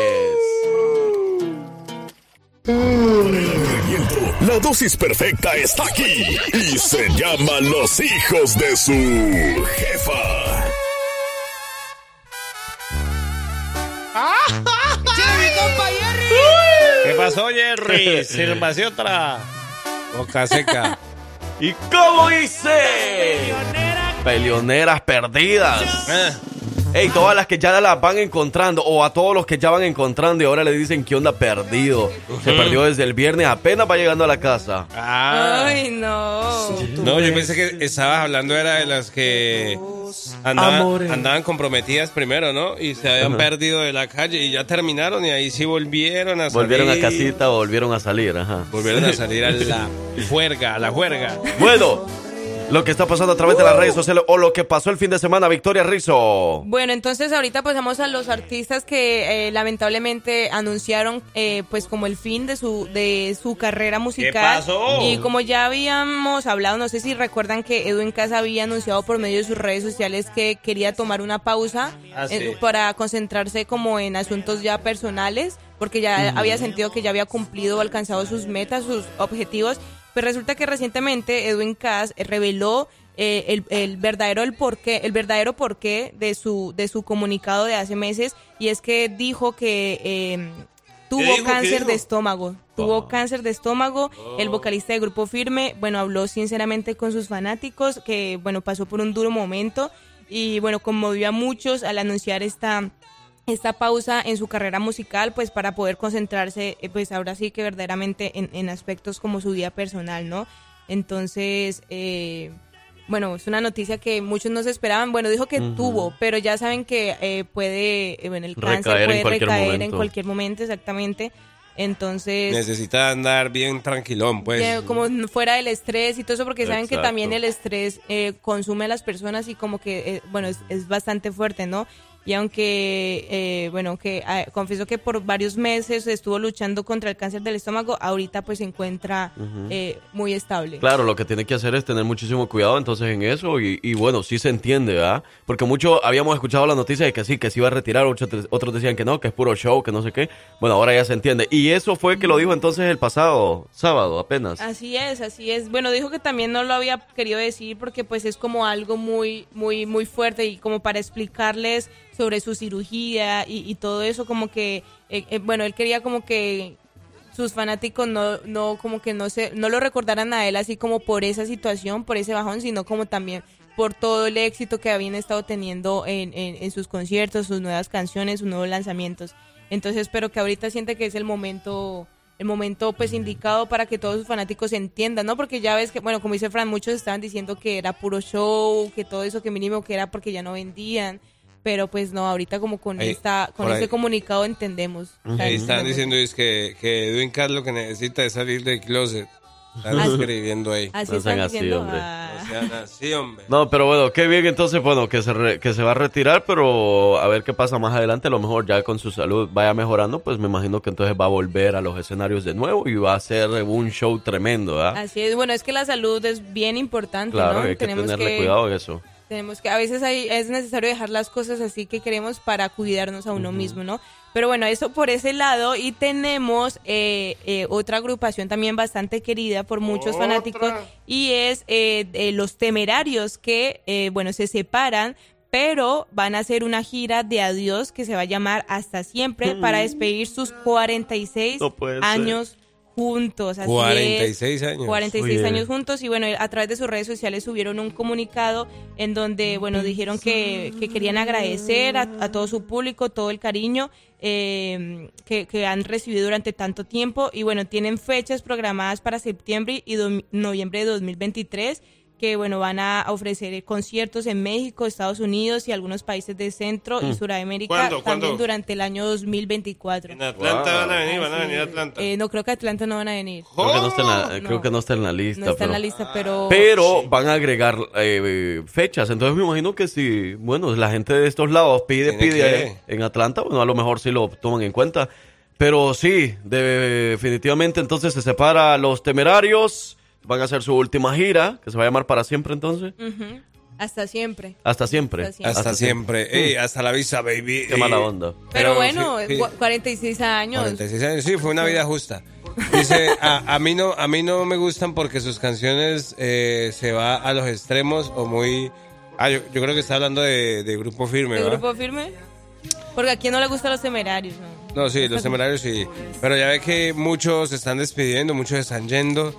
La dosis perfecta está aquí y se llama Los hijos de su jefa. ¿Qué pasó, Jerry? Sírvase otra. Boca seca. ¿Y cómo dice? Peleoneras perdidas. Eh, Ey, todas las que ya las van encontrando, o a todos los que ya van encontrando y ahora le dicen que onda perdido. Se perdió desde el viernes, apenas va llegando a la casa. Ah. Ay, no. No, yo pensé que estabas hablando era de las que andaban, andaban comprometidas primero, ¿no? Y se habían perdido de la calle y ya terminaron y ahí sí volvieron a salir. Volvieron a casita o volvieron a salir, ajá. Volvieron a salir a la juerga, a la juerga. Bueno, lo que está pasando a través de las redes sociales o lo que pasó el fin de semana, Victoria Rizzo. Bueno, entonces ahorita pasamos a los artistas que eh, lamentablemente anunciaron eh, pues como el fin de su de su carrera musical. pasó? Y como ya habíamos hablado, no sé si recuerdan que Edwin Casa había anunciado por medio de sus redes sociales que quería tomar una pausa Ah, eh, sí. para concentrarse como en asuntos ya personales, porque ya había sentido que ya había cumplido o alcanzado sus metas, sus objetivos. Pues resulta que recientemente Edwin Cass eh, reveló eh, el, el verdadero el porqué, el verdadero porqué de su de su comunicado de hace meses y es que dijo que eh, tuvo cáncer de estómago, tuvo cáncer de estómago. El vocalista de Grupo Firme, bueno, habló sinceramente con sus fanáticos que bueno pasó por un duro momento y bueno conmovió a muchos al anunciar esta esta pausa en su carrera musical, pues para poder concentrarse, eh, pues ahora sí que verdaderamente en, en aspectos como su vida personal, ¿no? Entonces, eh, bueno, es una noticia que muchos no se esperaban. Bueno, dijo que tuvo, pero ya saben que eh, puede, eh, bueno, el cáncer Recaer en puede cualquier recaer en cualquier momento, exactamente. Entonces, Necesita andar bien tranquilón, pues. ya como fuera del estrés y todo eso, porque saben que también el estrés eh, consume a las personas y como que, eh, bueno, es, es bastante fuerte, ¿no? Y aunque, eh, bueno, que ah, confieso que por varios meses estuvo luchando contra el cáncer del estómago, ahorita pues se encuentra eh, muy estable. Claro, lo que tiene que hacer es tener muchísimo cuidado entonces en eso y, y bueno, sí se entiende, ¿verdad? Porque muchos habíamos escuchado la noticia de que sí, que se iba a retirar, otros, otros decían que no, que es puro show, que no sé qué. Bueno, ahora ya se entiende. Y eso fue que lo dijo entonces el pasado sábado apenas. Así es, así es. Bueno, dijo que también no lo había querido decir porque pues es como algo muy, muy, muy fuerte y como para explicarles sobre su cirugía y, todo eso, como que, eh, eh, bueno, él quería como que sus fanáticos no, no como que no se, no lo recordaran a él así como por esa situación, por ese bajón, sino como también por todo el éxito que habían estado teniendo en, en, en sus conciertos, sus nuevas canciones, sus nuevos lanzamientos. Entonces espero que ahorita siente que es el momento el momento pues indicado para que todos sus fanáticos entiendan, ¿no? Porque ya ves que, bueno, como dice Fran, muchos estaban diciendo que era puro show, que todo eso que mínimo que era porque ya no vendían, pero pues no, ahorita como con Ahí, esta con este ahí. comunicado entendemos. O sea, Ahí están entendemos. diciendo es que, que Edwin Carlos lo que necesita es salir del closet. Están Así- escribiendo ahí. Así No sean así, hombre. ah, No sean así, hombre. No, pero bueno, qué bien entonces, bueno, que se, re- que se va a retirar, pero a ver qué pasa más adelante, a lo mejor ya con su salud vaya mejorando, pues me imagino que entonces va a volver a los escenarios de nuevo y va a hacer un show tremendo, ¿verdad? Así es, bueno, es que la salud es bien importante, Claro, ¿no? hay que tenerle cuidado en eso. Tenemos que, a veces hay, es necesario dejar las cosas así que queremos para cuidarnos a uno mismo, ¿no? Pero bueno, eso por ese lado. Y tenemos eh, eh, otra agrupación también bastante querida por muchos fanáticos y es eh, Los Temerarios que, eh, bueno, se separan. Pero van a hacer una gira de adiós que se va a llamar Hasta Siempre para despedir sus 46 No años juntos. Así es. 46 años. 46 Muy bien. años juntos y bueno, a través de sus redes sociales subieron un comunicado en donde, bueno, dijeron que, que querían agradecer a, a todo su público, todo el cariño eh, que, que han recibido durante tanto tiempo y bueno, tienen fechas programadas para septiembre y do- noviembre de 2023 que bueno, van a ofrecer conciertos en México, Estados Unidos y algunos países de Centro y Mm. Suramérica ¿Cuándo? también ¿Cuándo? durante el año 2024. En Atlanta van a venir, van a Así venir a. Atlanta. Eh, no creo que Atlanta no van a venir. Creo que no está en la, creo que no está en la lista. No está en pero- la lista, pero... Pero van a agregar eh, fechas. Entonces me imagino que si, bueno, la gente de estos lados pide, pide que. eh, en Atlanta, bueno, a lo mejor sí lo toman en cuenta. Pero sí, de- definitivamente entonces se separa los temerarios. Van a hacer su última gira, que se va a llamar para siempre entonces. Hasta siempre. Hasta siempre. Hasta siempre. Hasta siempre. Ey, hasta la vista, baby. Qué Ey. mala onda. Pero, bueno, sí, sí. gua- 46 años. 46 años, sí, fue una vida justa. Dice, a, a mí no a mí no me gustan porque sus canciones eh, se va a los extremos o muy... Ah, yo, yo creo que está hablando de, de Grupo Firme, ¿De ¿verdad? grupo firme? Porque a quién no le gustan los temerarios, ¿no? No, sí, los temerarios sí. Pero ya ve que muchos se están despidiendo, muchos están yendo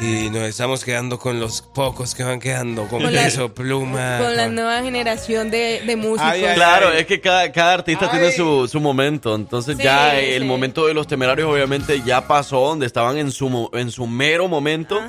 y nos estamos quedando con los pocos que van quedando, con, Con la- peso, pluma. Con la nueva generación de, de músicos. Ay, ay, Claro, es que cada, cada artista Ay. tiene su, su momento. Entonces Sí, ya el momento de los temerarios obviamente ya pasó, donde estaban en su, mo- en su mero momento.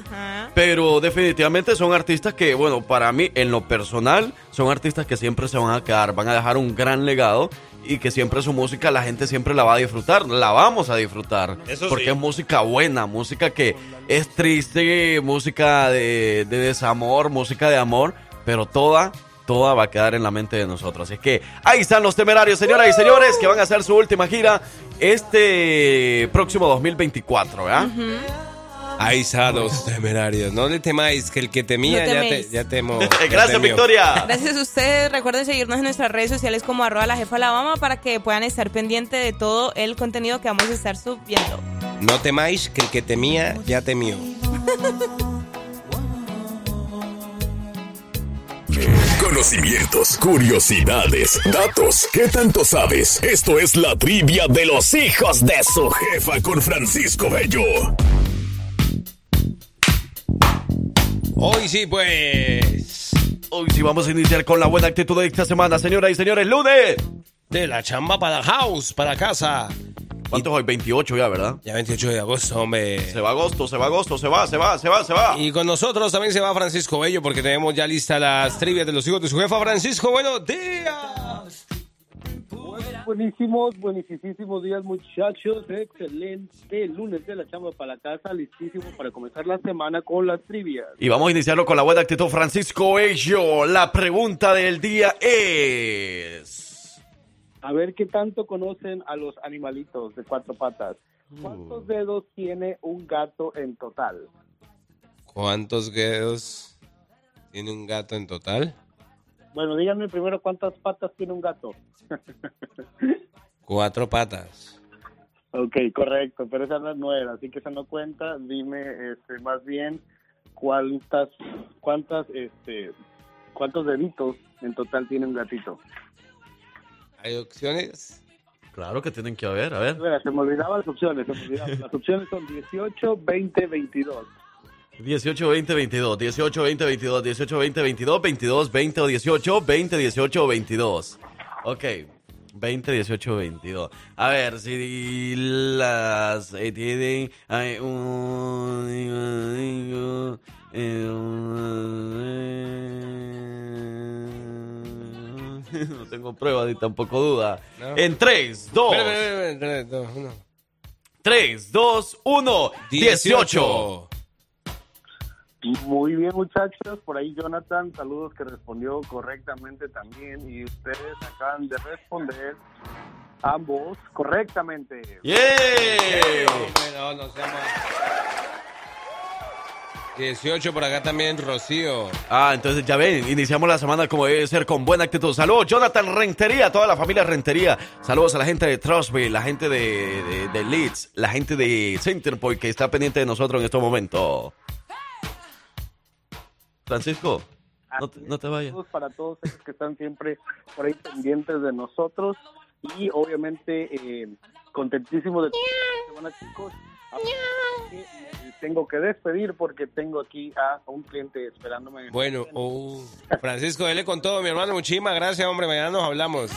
Pero definitivamente son artistas que, bueno, para mí, en lo personal, son artistas que siempre se van a quedar, van a dejar un gran legado y que siempre su música la gente siempre la va a disfrutar, la vamos a disfrutar. Eso porque sí. es música buena, música que es triste, música de, de desamor, música de amor, pero toda toda va a quedar en la mente de nosotros. Así que ahí están los temerarios, señoras y señores, que van a hacer su última gira este próximo 2024, ¿verdad? Ahí está los temerarios. No le temáis, que el que temía No ya, te, ya temo. ya Gracias, temió. Victoria. Gracias a ustedes. Recuerden seguirnos en nuestras redes sociales como arroba la jefa Alabama para que puedan estar pendientes de todo el contenido que vamos a estar subiendo. No temáis, que el que temía ya temió. Conocimientos, curiosidades, datos. ¿Qué tanto sabes? Esto es la trivia de los hijos de su jefa con Francisco Bello. Hoy sí, pues. Hoy sí vamos a iniciar con la buena actitud de esta semana, señoras y señores, lunes. De la chamba para house, para casa. ¿Cuánto es hoy? 28 ya, ¿verdad? Ya 28 de agosto, hombre. Se va agosto, se va agosto, se va, se va, se va, se va. Y con nosotros también se va Francisco Bello porque tenemos ya lista las trivias de los hijos de su jefa. Francisco, buenos días. Buenísimos, buenísimos días muchachos, excelente lunes de la chamba para la casa, listísimo para comenzar la semana con las trivias. Y vamos a iniciarlo con la buena actitud, Francisco Ello. La pregunta del día es... A ver qué tanto conocen a los animalitos de cuatro patas. ¿Cuántos dedos tiene un gato en total? ¿Cuántos dedos tiene un gato en total? Bueno, díganme primero cuántas patas tiene un gato. Cuatro patas. ok, correcto, pero esa no nueva, así que esa no cuenta. Dime, este, más bien, cuántas, cuántas, este, cuántos deditos en total tiene un gatito. ¿Hay opciones? Claro que tienen que haber, a ver. Mira, se me olvidaban las opciones, se me olvidaban. Las opciones son 18, 20, 22. 18, 20, 22, 18, 20, 22, 18, 20, 22, 22, 20 o 18, 20, 18 o 22. Ok, 20, 18 o 22. A ver, si las eh, tienen... un- eh, No tengo pruebas ni tampoco duda. No. En 3, 2, Espera, espera, espera, espera, dos, uno. 3, 2, 1, 18. Muy bien, muchachos. Por ahí Jonathan, saludos que respondió correctamente también. Y ustedes acaban de responder ambos correctamente. ¡Yeah! Hombre, no, no seamos- 18 por acá también, Rocío. Ah, entonces ya ven, iniciamos la semana como debe ser, con buena actitud. Saludos, Jonathan Rentería, toda la familia Rentería. Saludos a la gente de Trustby, la gente de, de- de Leeds, la gente de Centerpoint que está pendiente de nosotros en estos momentos. Francisco, no te, no te vayas. Saludos para todos esos que están siempre por ahí pendientes de nosotros. Y obviamente, eh, contentísimo de esta semana, chicos. Tengo que despedir porque tengo aquí a un cliente esperándome. Bueno, oh, Francisco, dele con todo, mi hermano. Muchísimas gracias, hombre. Mañana nos hablamos.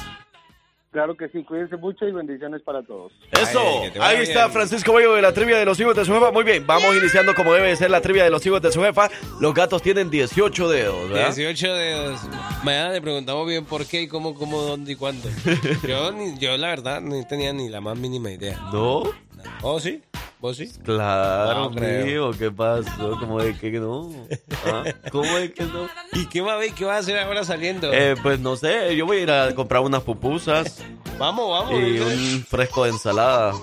Claro que sí, cuídense mucho y bendiciones para todos. Eso, ahí bien. está Francisco Bello de la trivia de los hijos de su jefa. Muy bien, vamos iniciando como debe ser la trivia de los hijos de su jefa. Los gatos tienen 18 dedos, ¿verdad? 18 dedos. Mañana le preguntamos bien por qué y cómo, cómo, dónde y cuándo. Yo, ni- yo la verdad, no tenía ni la más mínima idea. ¿No? ¿Oh, sí? ¿Vos sí? Claro, No creo. ¿qué pasó? ¿Cómo es que no? ¿Ah? ¿Cómo es que no? ¿Y qué va a ver? ¿Qué va a hacer ahora saliendo? Eh, pues no sé, yo voy a ir a comprar unas pupusas vamos, vamos. y un fresco de ensalada.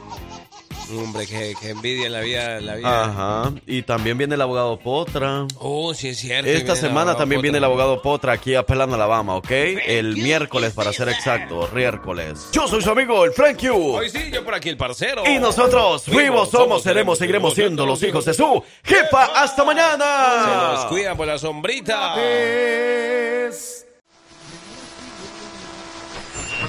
Hombre, qué, qué envidia la vida. La vida. Ajá. Y también viene el abogado Potra. Oh, sí es cierto. Esta semana también viene el abogado Potra aquí a Pelando, Alabama, ¿ok? El miércoles, para ser exacto, miércoles. Yo soy su amigo, el Frank Q. Hoy sí, yo por aquí el parcero. Y nosotros fuimos, somos, seremos, seguiremos siendo los hijos de su jefa. ¡Hasta mañana! Se los cuida por la sombrita. Es